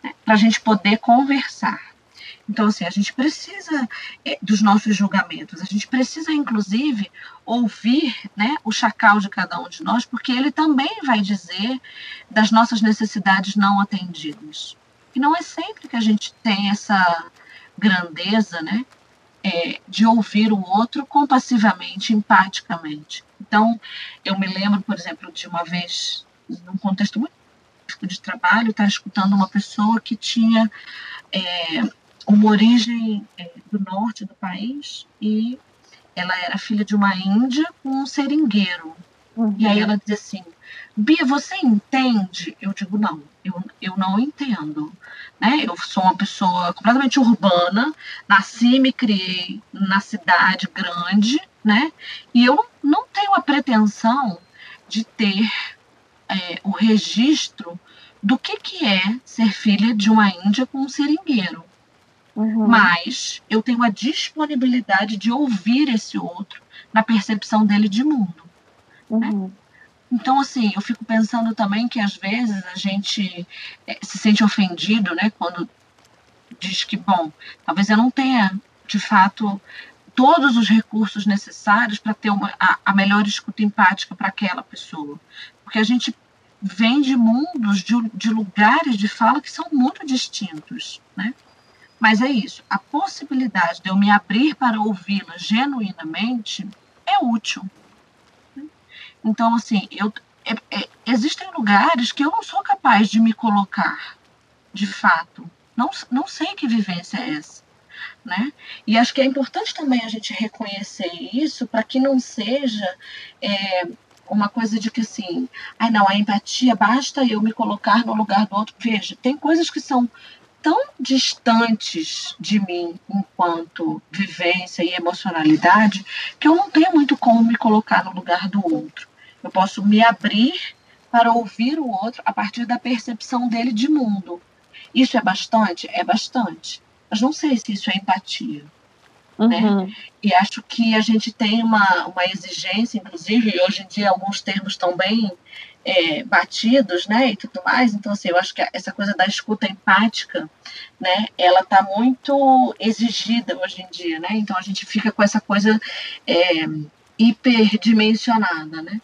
né, para a gente poder conversar. Então, assim, a gente precisa é, dos nossos julgamentos, a gente precisa, inclusive, ouvir né, o chacal de cada um de nós, porque ele também vai dizer das nossas necessidades não atendidas. E não é sempre que a gente tem essa grandeza, né? É, de ouvir o outro compassivamente, empaticamente. Então, eu me lembro, por exemplo, de uma vez, num contexto muito de trabalho, estar escutando uma pessoa que tinha é, uma origem é, do norte do país e ela era filha de uma índia com um seringueiro. Uhum. E aí ela dizia assim, Bia, você entende? Eu digo, não Eu, eu não entendo. Né? Eu sou uma pessoa completamente urbana, nasci e me criei na cidade grande, né? E eu não tenho a pretensão de ter é, o registro do que, que é ser filha de uma índia com um seringueiro. Uhum. Mas eu tenho a disponibilidade de ouvir esse outro na percepção dele de mundo. Né? Uhum. Né? Então, assim, eu fico pensando também que às vezes a gente é, se sente ofendido, né, quando diz que, bom, talvez eu não tenha, de fato, todos os recursos necessários para ter uma, a, a melhor escuta empática para aquela pessoa. Porque a gente vem de mundos, de, de lugares de fala que são muito distintos, né? Mas é isso, a possibilidade de eu me abrir para ouvi-la genuinamente é útil. Então, assim, eu, é, é, existem lugares que eu não sou capaz de me colocar, de fato. Não, não sei que vivência é essa. Né? E acho que é importante também a gente reconhecer isso para que não seja é, uma coisa de que assim, ai não, a empatia basta eu me colocar no lugar do outro. Veja, tem coisas que são tão distantes de mim enquanto vivência e emocionalidade que eu não tenho muito como me colocar no lugar do outro. Eu posso me abrir para ouvir o outro a partir da percepção dele de mundo. Isso é bastante? É bastante. Mas não sei se isso é empatia. Né? Uhum. Né? E acho que a gente tem uma, uma exigência, inclusive, e hoje em dia alguns termos estão bem é, batidos, né, e tudo mais. Então, assim, eu acho que essa coisa da escuta empática, né, ela está muito exigida hoje em dia, né. Então a gente fica com essa coisa é, hiperdimensionada, né.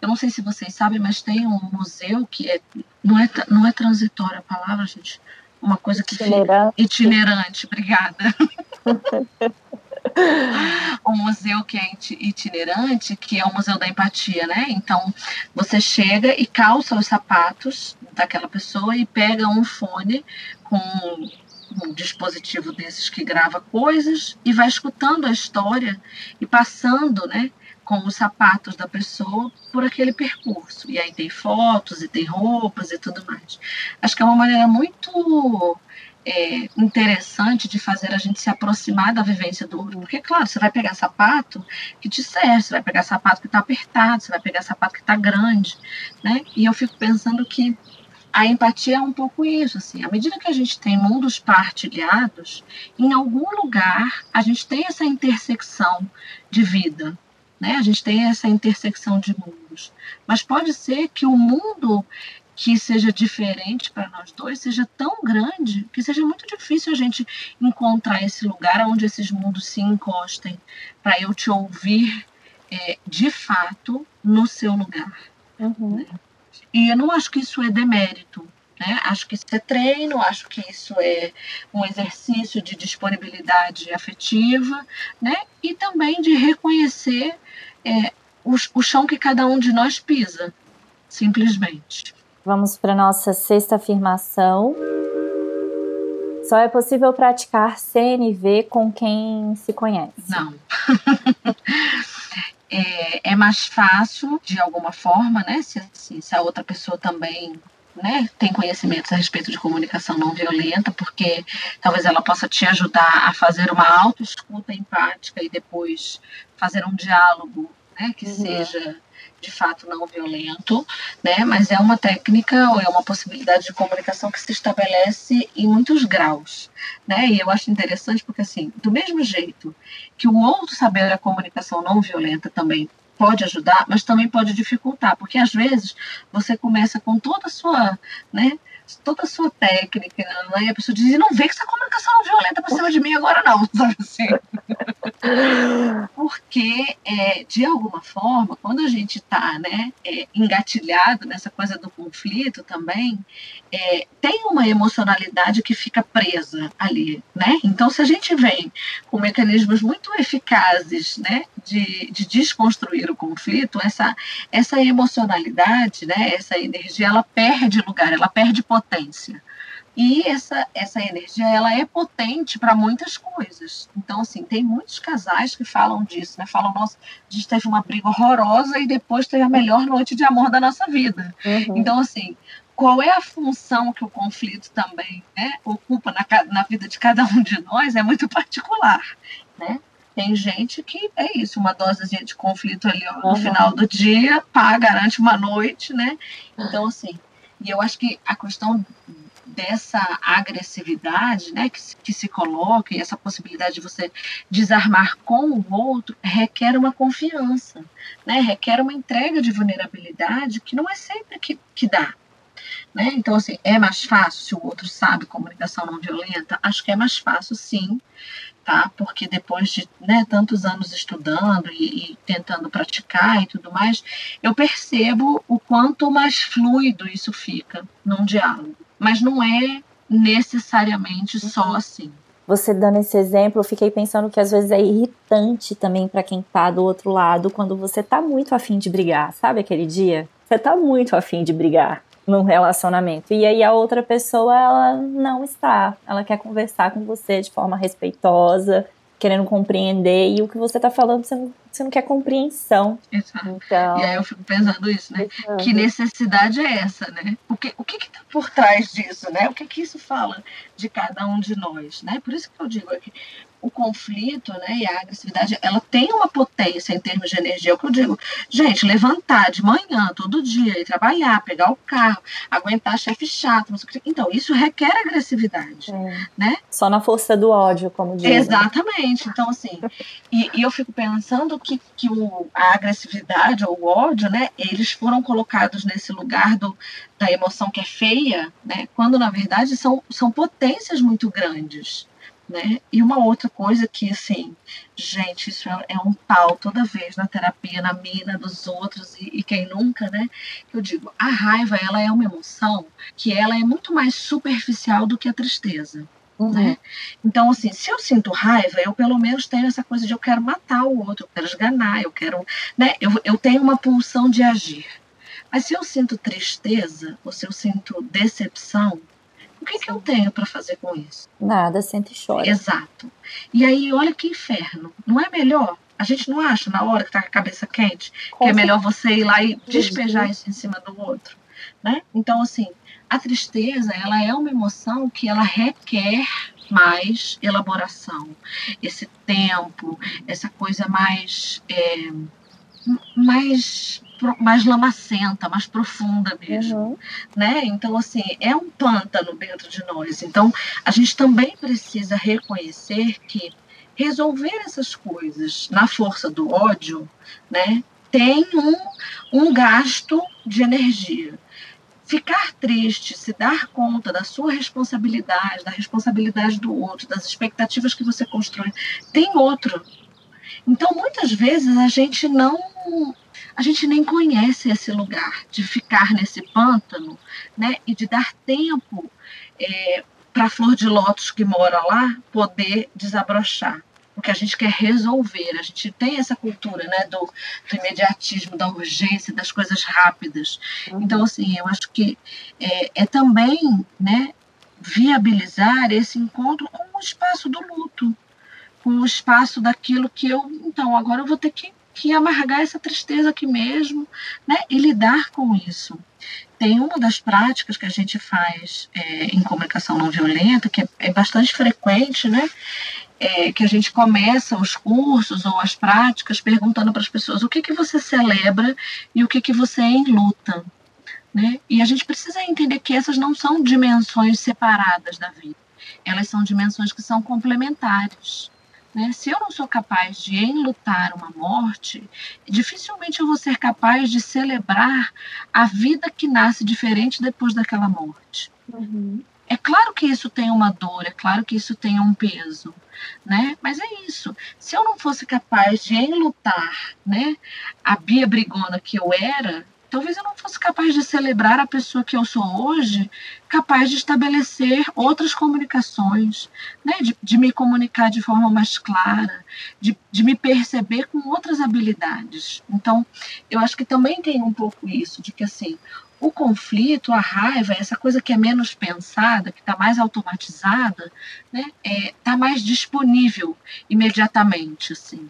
Eu não sei se vocês sabem, mas tem um museu que é não é não é transitória a palavra, gente. Uma coisa que itinerante. Fica, itinerante, obrigada. (laughs) (laughs) um museu que é itinerante, que é o Museu da Empatia, né? Então, você chega e calça os sapatos daquela pessoa e pega um fone com um dispositivo desses que grava coisas e vai escutando a história e passando, né? com os sapatos da pessoa por aquele percurso. E aí tem fotos e tem roupas e tudo mais. Acho que é uma maneira muito é, interessante de fazer a gente se aproximar da vivência do outro. Porque, claro, você vai pegar sapato que te serve, você vai pegar sapato que está apertado, você vai pegar sapato que está grande, né? E eu fico pensando que a empatia é um pouco isso, assim, à medida que a gente tem mundos partilhados, em algum lugar a gente tem essa intersecção de vida, né? A gente tem essa intersecção de mundos. Mas pode ser que o mundo que seja diferente para nós dois seja tão grande que seja muito difícil a gente encontrar esse lugar onde esses mundos se encostem para eu te ouvir é, de fato no seu lugar. Uhum. Né? E eu não acho que isso é demérito. Né? Acho que isso é treino, acho que isso é um exercício de disponibilidade afetiva, né? E também de reconhecer é, o, o chão que cada um de nós pisa, simplesmente. Vamos para nossa sexta afirmação. Só é possível praticar CNV com quem se conhece. Não. (laughs) é, é, mais fácil, de alguma forma, né? Se, assim, se a outra pessoa também né, tem conhecimentos a respeito de comunicação não violenta, porque talvez ela possa te ajudar a fazer uma autoescuta empática e depois fazer um diálogo né, que uhum. seja de fato não violento, né? Mas é uma técnica ou é uma possibilidade de comunicação que se estabelece em muitos graus, né? E eu acho interessante porque assim, do mesmo jeito que o outro saber a comunicação não violenta também pode ajudar, mas também pode dificultar, porque às vezes você começa com toda a sua, né, toda a sua técnica, né? E a pessoa diz, não vê que essa comunicação não violenta para cima de mim agora não, (laughs) sabe assim? Porque, é, de alguma forma, quando a gente está né, é, engatilhado nessa coisa do conflito também, é, tem uma emocionalidade que fica presa ali, né? Então, se a gente vem com mecanismos muito eficazes, né, de, de desconstruir o conflito, essa, essa emocionalidade, né, essa energia, ela perde lugar, ela perde potência. E essa, essa energia, ela é potente para muitas coisas. Então, assim, tem muitos casais que falam disso, né? Falam, nossa, a gente teve uma briga horrorosa e depois teve a melhor noite de amor da nossa vida. Uhum. Então, assim, qual é a função que o conflito também né, ocupa na, na vida de cada um de nós é muito particular, né? Tem gente que é isso, uma dosezinha de conflito ali ó, no uhum. final do dia, pá, garante uma noite, né? Então, assim, e eu acho que a questão dessa agressividade né, que, que se coloca e essa possibilidade de você desarmar com o outro requer uma confiança, né, requer uma entrega de vulnerabilidade que não é sempre que, que dá. Né? Então, assim, é mais fácil se o outro sabe comunicação não violenta? Acho que é mais fácil, sim, tá? Porque depois de né, tantos anos estudando e, e, tentando praticar e tudo mais, eu percebo o quanto mais fluido isso fica num diálogo. Mas não é necessariamente só uhum. assim. Você dando esse exemplo, eu fiquei pensando que às vezes é irritante também para quem tá do outro lado quando você tá muito afim de brigar, sabe aquele dia? Você tá muito afim de brigar num relacionamento. E aí a outra pessoa, ela não está. Ela quer conversar com você de forma respeitosa, querendo compreender, e o que você está falando, você não, você não quer compreensão. Exato. Então, e aí eu fico pensando isso, né? Pensando. Que necessidade é essa, né? O que o que está por trás disso, né? O que que isso fala de cada um de nós, né? Por isso que eu digo aqui, o conflito né, e a agressividade, ela tem uma potência em termos de energia. É o que eu digo, gente, levantar de manhã, todo dia, e trabalhar, pegar o carro, aguentar chefe chato. Então, isso requer agressividade. É. Né? Só na força do ódio, como diz. Exatamente. Então, assim, e, e, eu fico pensando que, que o, a agressividade ou o ódio, né, eles foram colocados nesse lugar do, da emoção que é feia, né, quando na verdade são, são potências muito grandes né? E uma outra coisa que, assim, gente, isso é, é um pau toda vez na terapia, na mina dos outros e, e, quem nunca, né? Eu digo, a raiva, ela é uma emoção que ela é muito mais superficial do que a tristeza. Uhum. Né? Então, assim, se eu sinto raiva, eu pelo menos tenho essa coisa de eu quero matar o outro, eu quero esganar, eu quero, né? Eu, eu tenho uma pulsão de agir. Mas se eu sinto tristeza, ou se eu sinto decepção, o que, que eu tenho para fazer com isso? Nada, sente e chora. Exato. E aí, olha que inferno. Não é melhor? A gente não acha, na hora que tá com a cabeça quente, com que é melhor você ir lá e despejar isso em cima do outro, né? Então, assim, a tristeza, ela é uma emoção que ela requer mais elaboração, esse tempo, essa coisa mais é, mais mais lamacenta, mais profunda mesmo, uhum. né? Então assim é um pântano dentro de nós. Então a gente também precisa reconhecer que resolver essas coisas na força do ódio, né? Tem um, um gasto de energia. Ficar triste, se dar conta da sua responsabilidade, da responsabilidade do outro, das expectativas que você constrói, tem outro. Então, muitas vezes a gente não a gente nem conhece esse lugar de ficar nesse pântano, né? E de dar tempo é, para a flor de lótus que mora lá poder desabrochar. Porque a gente quer resolver, a gente tem essa cultura né, do, do imediatismo, da urgência, das coisas rápidas. Uhum. Então, assim, eu acho que é, é também né, viabilizar esse encontro com o espaço do luto, com o espaço daquilo que eu, então, agora eu vou ter que que amargar essa tristeza aqui mesmo, né? E lidar com isso. Tem uma das práticas que a gente faz é, em comunicação não violenta, que é, é bastante frequente, né? É, que a gente começa os cursos ou as práticas perguntando para as pessoas o que, que você celebra e o que, que você é luta, Né? E a gente precisa entender que essas não são dimensões separadas da vida, elas são dimensões que são complementares. Né? Se eu não sou capaz de enlutar uma morte, dificilmente eu vou ser capaz de celebrar a vida que nasce diferente depois daquela morte. Uhum. É claro que isso tem uma dor, é claro que isso tem um peso, né? Mas é isso. Se eu não fosse capaz de enlutar, né, a Bia Brigona que eu era, talvez eu não fosse capaz de celebrar a pessoa que eu sou hoje, capaz de estabelecer outras comunicações, né? de, de me comunicar de forma mais clara, de, de me perceber com outras habilidades. Então, eu acho que também tem um pouco isso, de que assim, o conflito, a raiva, essa coisa que é menos pensada, que está mais automatizada, né, está é, tá mais disponível imediatamente, assim,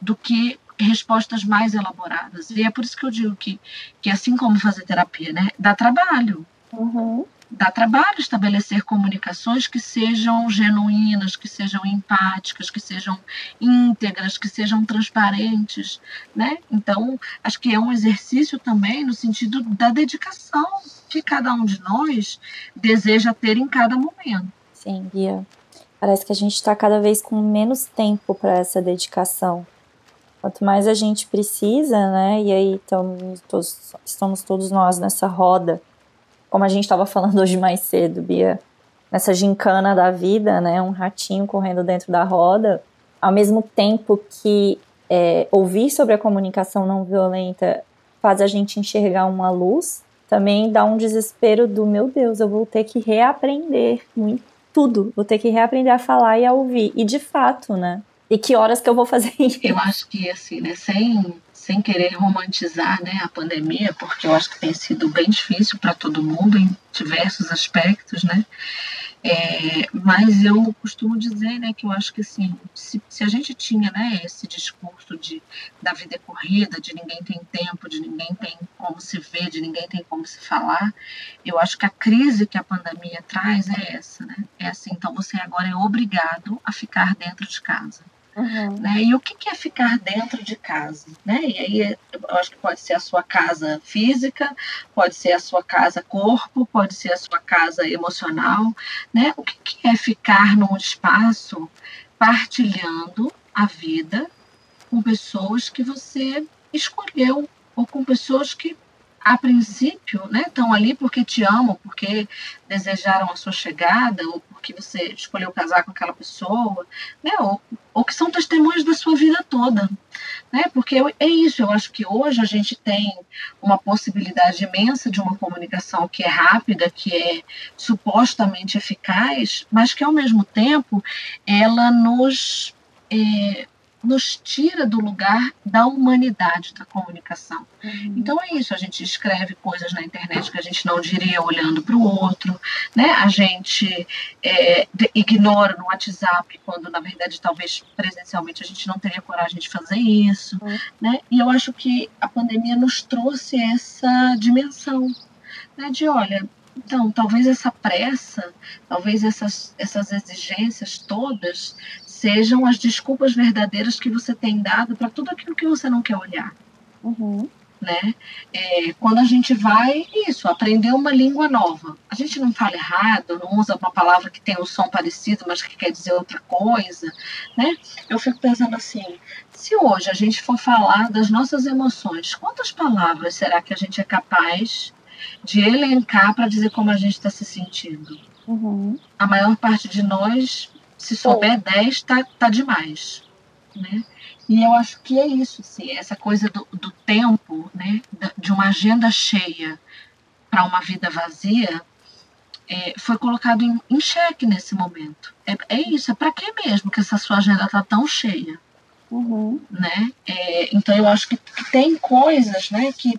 do que respostas mais elaboradas. E é por isso que eu digo que, que assim como fazer terapia, né, dá trabalho. Uhum. Dá trabalho estabelecer comunicações que sejam genuínas, que sejam empáticas, que sejam íntegras, que sejam transparentes, né? Então, acho que é um exercício também no sentido da dedicação que cada um de nós deseja ter em cada momento. Sim, Bia. Parece que a gente está cada vez com menos tempo para essa dedicação. Quanto mais a gente precisa, né? E aí estamos todos, estamos todos nós nessa roda, como a gente estava falando hoje mais cedo, Bia, nessa gincana da vida, né? Um ratinho correndo dentro da roda, ao mesmo tempo que é, ouvir sobre a comunicação não violenta faz a gente enxergar uma luz, também dá um desespero do meu Deus, eu vou ter que reaprender muito tudo. Vou ter que reaprender a falar e a ouvir. E de fato, né? E que horas que eu vou fazer (laughs) isso? Eu acho que, assim, né, sem, sem querer romantizar né, a pandemia, porque eu acho que tem sido bem difícil para todo mundo em diversos aspectos, né? É, mas eu costumo dizer né, que eu acho que assim, se, se, a gente tinha né, esse discurso de da vida é corrida, de ninguém tem tempo, de ninguém tem como se ver, de ninguém tem como se falar, eu acho que a crise que a pandemia traz é essa, né? É assim, então você agora é obrigado a ficar dentro de casa. Uhum. Né? E o que é ficar dentro de casa? Né? E aí eu acho que pode ser a sua casa física, pode ser a sua casa corpo, pode ser a sua casa emocional. Né? O que é ficar num espaço partilhando a vida com pessoas que você escolheu ou com pessoas que a princípio, né, estão ali porque te amam, porque desejaram a sua chegada, ou porque você escolheu casar com aquela pessoa, né, ou, ou que são testemunhos da sua vida toda, né, porque é isso, eu acho que hoje a gente tem uma possibilidade imensa de uma comunicação que é rápida, que é supostamente eficaz, mas que ao mesmo tempo ela nos é, nos tira do lugar da humanidade da comunicação. Uhum. Então é isso, a gente escreve coisas na internet que a gente não diria olhando para o outro, né? A gente é, ignora no WhatsApp quando na verdade talvez presencialmente a gente não teria coragem de fazer isso, uhum. né? E eu acho que a pandemia nos trouxe essa dimensão, né? De olha, então, talvez essa pressa, talvez essas, essas exigências todas sejam as desculpas verdadeiras que você tem dado para tudo aquilo que você não quer olhar. Uhum. Né? É, quando a gente vai, isso, aprender uma língua nova. A gente não fala errado, não usa uma palavra que tem um som parecido, mas que quer dizer outra coisa. Né? Eu fico pensando assim: se hoje a gente for falar das nossas emoções, quantas palavras será que a gente é capaz de elencar para dizer como a gente está se sentindo? Uhum. A maior parte de nós se souber 10, tá, tá demais, né? E eu acho que é isso, assim, essa coisa do, do tempo, né, de uma agenda cheia para uma vida vazia, é, foi colocado em, em xeque nesse momento. É, é isso, é para que mesmo que essa sua agenda tá tão cheia? Uhum. Né? É, então eu acho que, que, tem coisas né, que,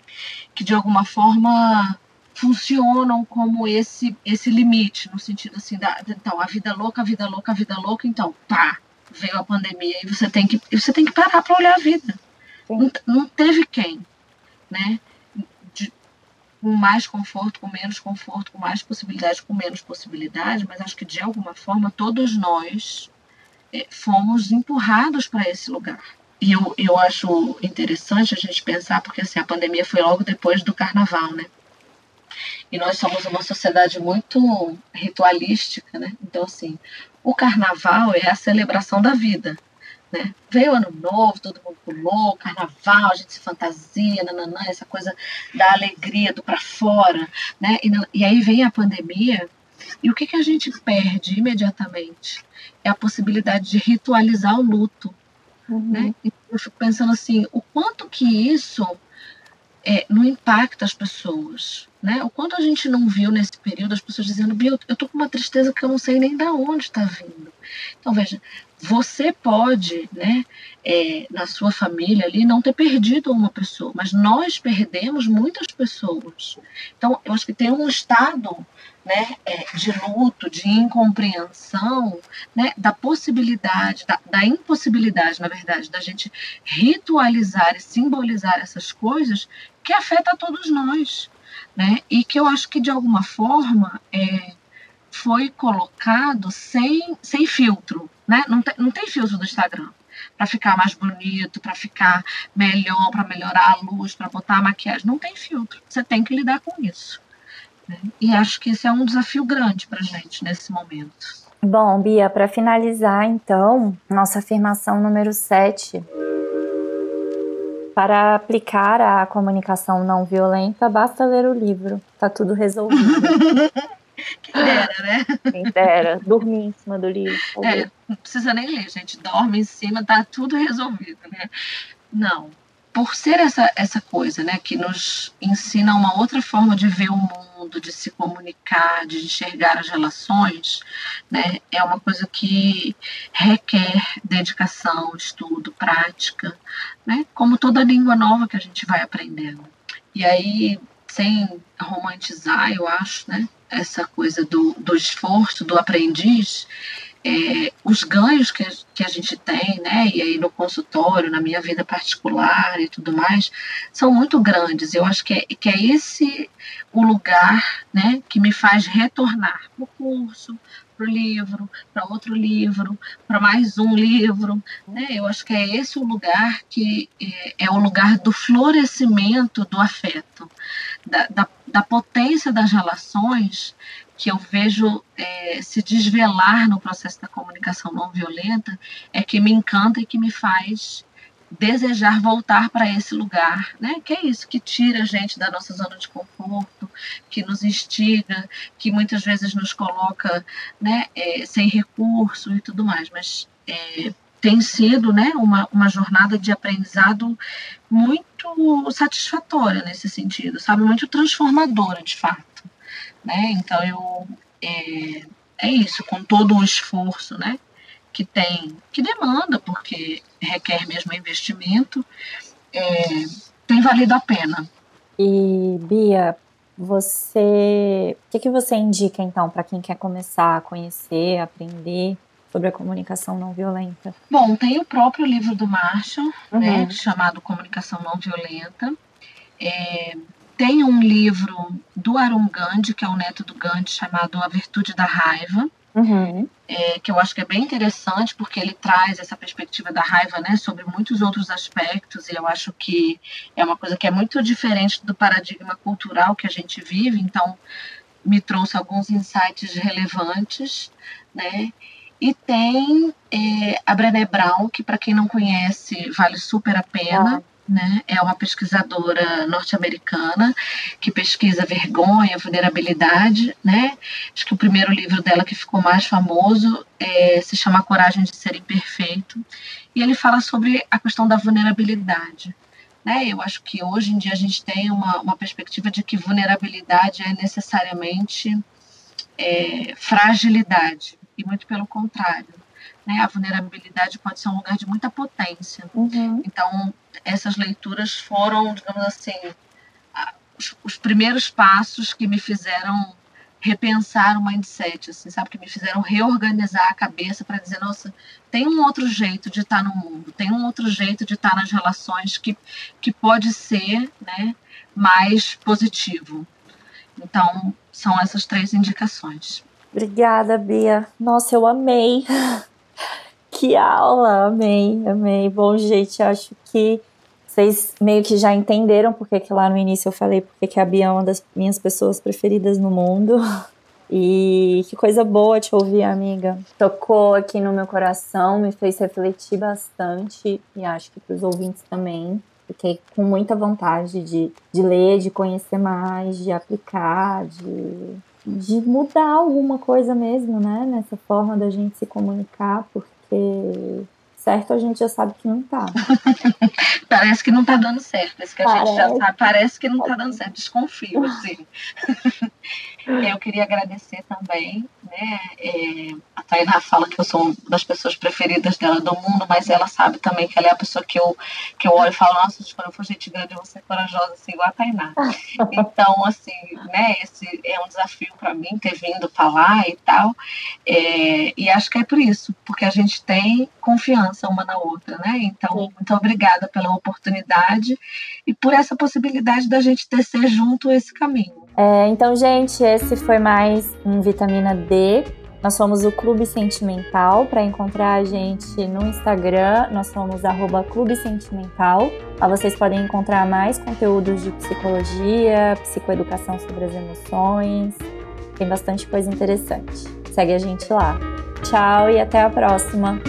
que de alguma forma funcionam como esse esse limite, no sentido assim, da, então, a vida louca, a vida louca, a vida louca, então, pá, veio a pandemia e você tem que, você tem que parar para olhar a vida. Não, não, teve quem, né? De, com mais conforto, com menos conforto, com mais possibilidade, com menos possibilidade, mas acho que de alguma forma todos nós é, fomos empurrados para esse lugar. E eu, eu acho interessante a gente pensar, porque assim, a pandemia foi logo depois do carnaval, né? E nós somos uma sociedade muito ritualística, né? Então, assim, o carnaval é a celebração da vida, né? Veio o ano novo, todo mundo pulou, carnaval, a gente se fantasia, nananã, essa coisa da alegria, do para fora, né? E, e, aí vem a pandemia, e o que, que a gente perde imediatamente? É a possibilidade de ritualizar o luto, uhum. né? E eu fico pensando assim, o quanto que isso é, não impacta as pessoas, né? O quanto a gente não viu nesse período as pessoas dizendo, Bia, eu tô com uma tristeza que eu não sei nem da onde está vindo. Então, veja, você pode, né, é, na sua família ali, não ter perdido uma pessoa, mas nós perdemos muitas pessoas. Então, eu acho que tem um estado né, é, de luto, de incompreensão, né, da possibilidade, da, da, impossibilidade, na verdade, da gente ritualizar e simbolizar essas coisas que afeta todos nós. né? E que eu acho que de alguma forma é, foi colocado sem, sem filtro, né? Não tem, não tem filtro do Instagram para ficar mais bonito, para ficar melhor, para melhorar a luz, para botar a maquiagem. Não tem filtro. Você tem que lidar com isso. Né? E acho que esse é um desafio grande para gente nesse momento. Bom, Bia, para finalizar, então, nossa afirmação número 7. Para aplicar a comunicação não violenta, basta ler o livro. Tá tudo resolvido. (laughs) Quem dera, né? Quem dera. Dormir em cima do livro. É, não precisa nem ler, gente. Dorme em cima, tá tudo resolvido, né? Não. Por ser essa, essa coisa, né, que nos ensina uma outra forma de ver o mundo, de se comunicar, de enxergar as relações, né, é uma coisa que requer dedicação, estudo, prática, né, como toda língua nova que a gente vai aprendendo. E aí, sem romantizar, eu acho, né, essa coisa do, do esforço do aprendiz, é, os ganhos que, que a gente tem, né, e aí no consultório, na minha vida particular e tudo mais, são muito grandes. Eu acho que é, que é esse o lugar, né, que me faz retornar para o curso, para o livro, para outro livro, para mais um livro. Né? Eu acho que é esse o lugar que é, é o lugar do florescimento do afeto, da, da, da potência das relações que eu vejo é, se desvelar no processo da comunicação não violenta é que me encanta e que me faz desejar voltar para esse lugar, né? Que é isso que tira a gente da nossa zona de conforto, que nos instiga, que muitas vezes nos coloca, né, é, sem recurso e tudo mais. Mas é, tem sido, né, uma, uma jornada de aprendizado muito satisfatória nesse sentido, sabe, muito transformadora de fato, né? Então eu é, é isso, com todo o esforço, né? que tem, que demanda, porque requer mesmo investimento, é, tem valido a pena. E Bia, você, o que, que você indica então para quem quer começar a conhecer, aprender sobre a comunicação não violenta? Bom, tem o próprio livro do Marshall, né, uhum. né, chamado Comunicação Não Violenta. É, tem um livro do Arun Gandhi, que é o neto do Gandhi, chamado A Virtude da Raiva. Uhum. É, que eu acho que é bem interessante porque ele traz essa perspectiva da raiva né, sobre muitos outros aspectos e eu acho que é uma coisa que é muito diferente do paradigma cultural que a gente vive, então me trouxe alguns insights relevantes, né? E tem é, a Brené Brown, que para quem não conhece vale super a pena. Ah né? É uma pesquisadora norte-americana que pesquisa vergonha, vulnerabilidade, né? Acho que o primeiro livro dela que ficou mais famoso é, se chama Coragem de Ser Imperfeito e ele fala sobre a questão da vulnerabilidade. Né? Eu acho que hoje em dia a gente tem uma, uma perspectiva de que vulnerabilidade é necessariamente é, fragilidade e muito pelo contrário né, a vulnerabilidade pode ser um lugar de muita potência. Uhum. Então, essas leituras foram, digamos assim, os, os, primeiros passos que me fizeram repensar o mindset, assim, sabe? Que me fizeram reorganizar a cabeça para dizer, nossa, tem um outro jeito de estar no mundo, tem um outro jeito de estar nas relações que, que pode ser né, mais positivo. Então, são essas três indicações. Obrigada, Bia. Nossa, eu amei. (laughs) Que aula! Amei, amei. Bom, gente, acho que vocês meio que já entenderam porque que lá no início eu falei porque que a Bia é uma das minhas pessoas preferidas no mundo. (laughs) E que coisa boa te ouvir, amiga. Tocou aqui no meu coração, me fez refletir bastante e acho que para os ouvintes também. Fiquei com muita vontade de, de ler, de conhecer mais, de aplicar, de, de mudar alguma coisa mesmo, né? Nessa forma da gente se comunicar, porque porque certo a gente já sabe que não tá. (laughs) parece que não tá dando certo. Isso que a parece. gente já sabe. Parece que não tá dando certo. Desconfio, assim. (laughs) Eu queria agradecer também, né? É, a Tainá fala que eu sou uma das pessoas preferidas dela do mundo, mas ela sabe também que ela é a pessoa que eu, que eu olho e falo, nossa, quando eu for gente grande, eu vou ser corajosa assim, igual a Tainá. (laughs) Então, assim, né, esse é um desafio para mim ter vindo falar e tal. É, e acho que é por isso, porque a gente tem confiança uma na outra, né? Então, muito obrigada pela oportunidade e por essa possibilidade da gente tecer junto esse caminho. É, então, gente, esse foi mais um Vitamina D. Nós somos o Clube Sentimental. Para encontrar a gente no Instagram, nós somos Clube Sentimental. Lá vocês podem encontrar mais conteúdos de psicologia, psicoeducação sobre as emoções. Tem bastante coisa interessante. Segue a gente lá. Tchau e até a próxima!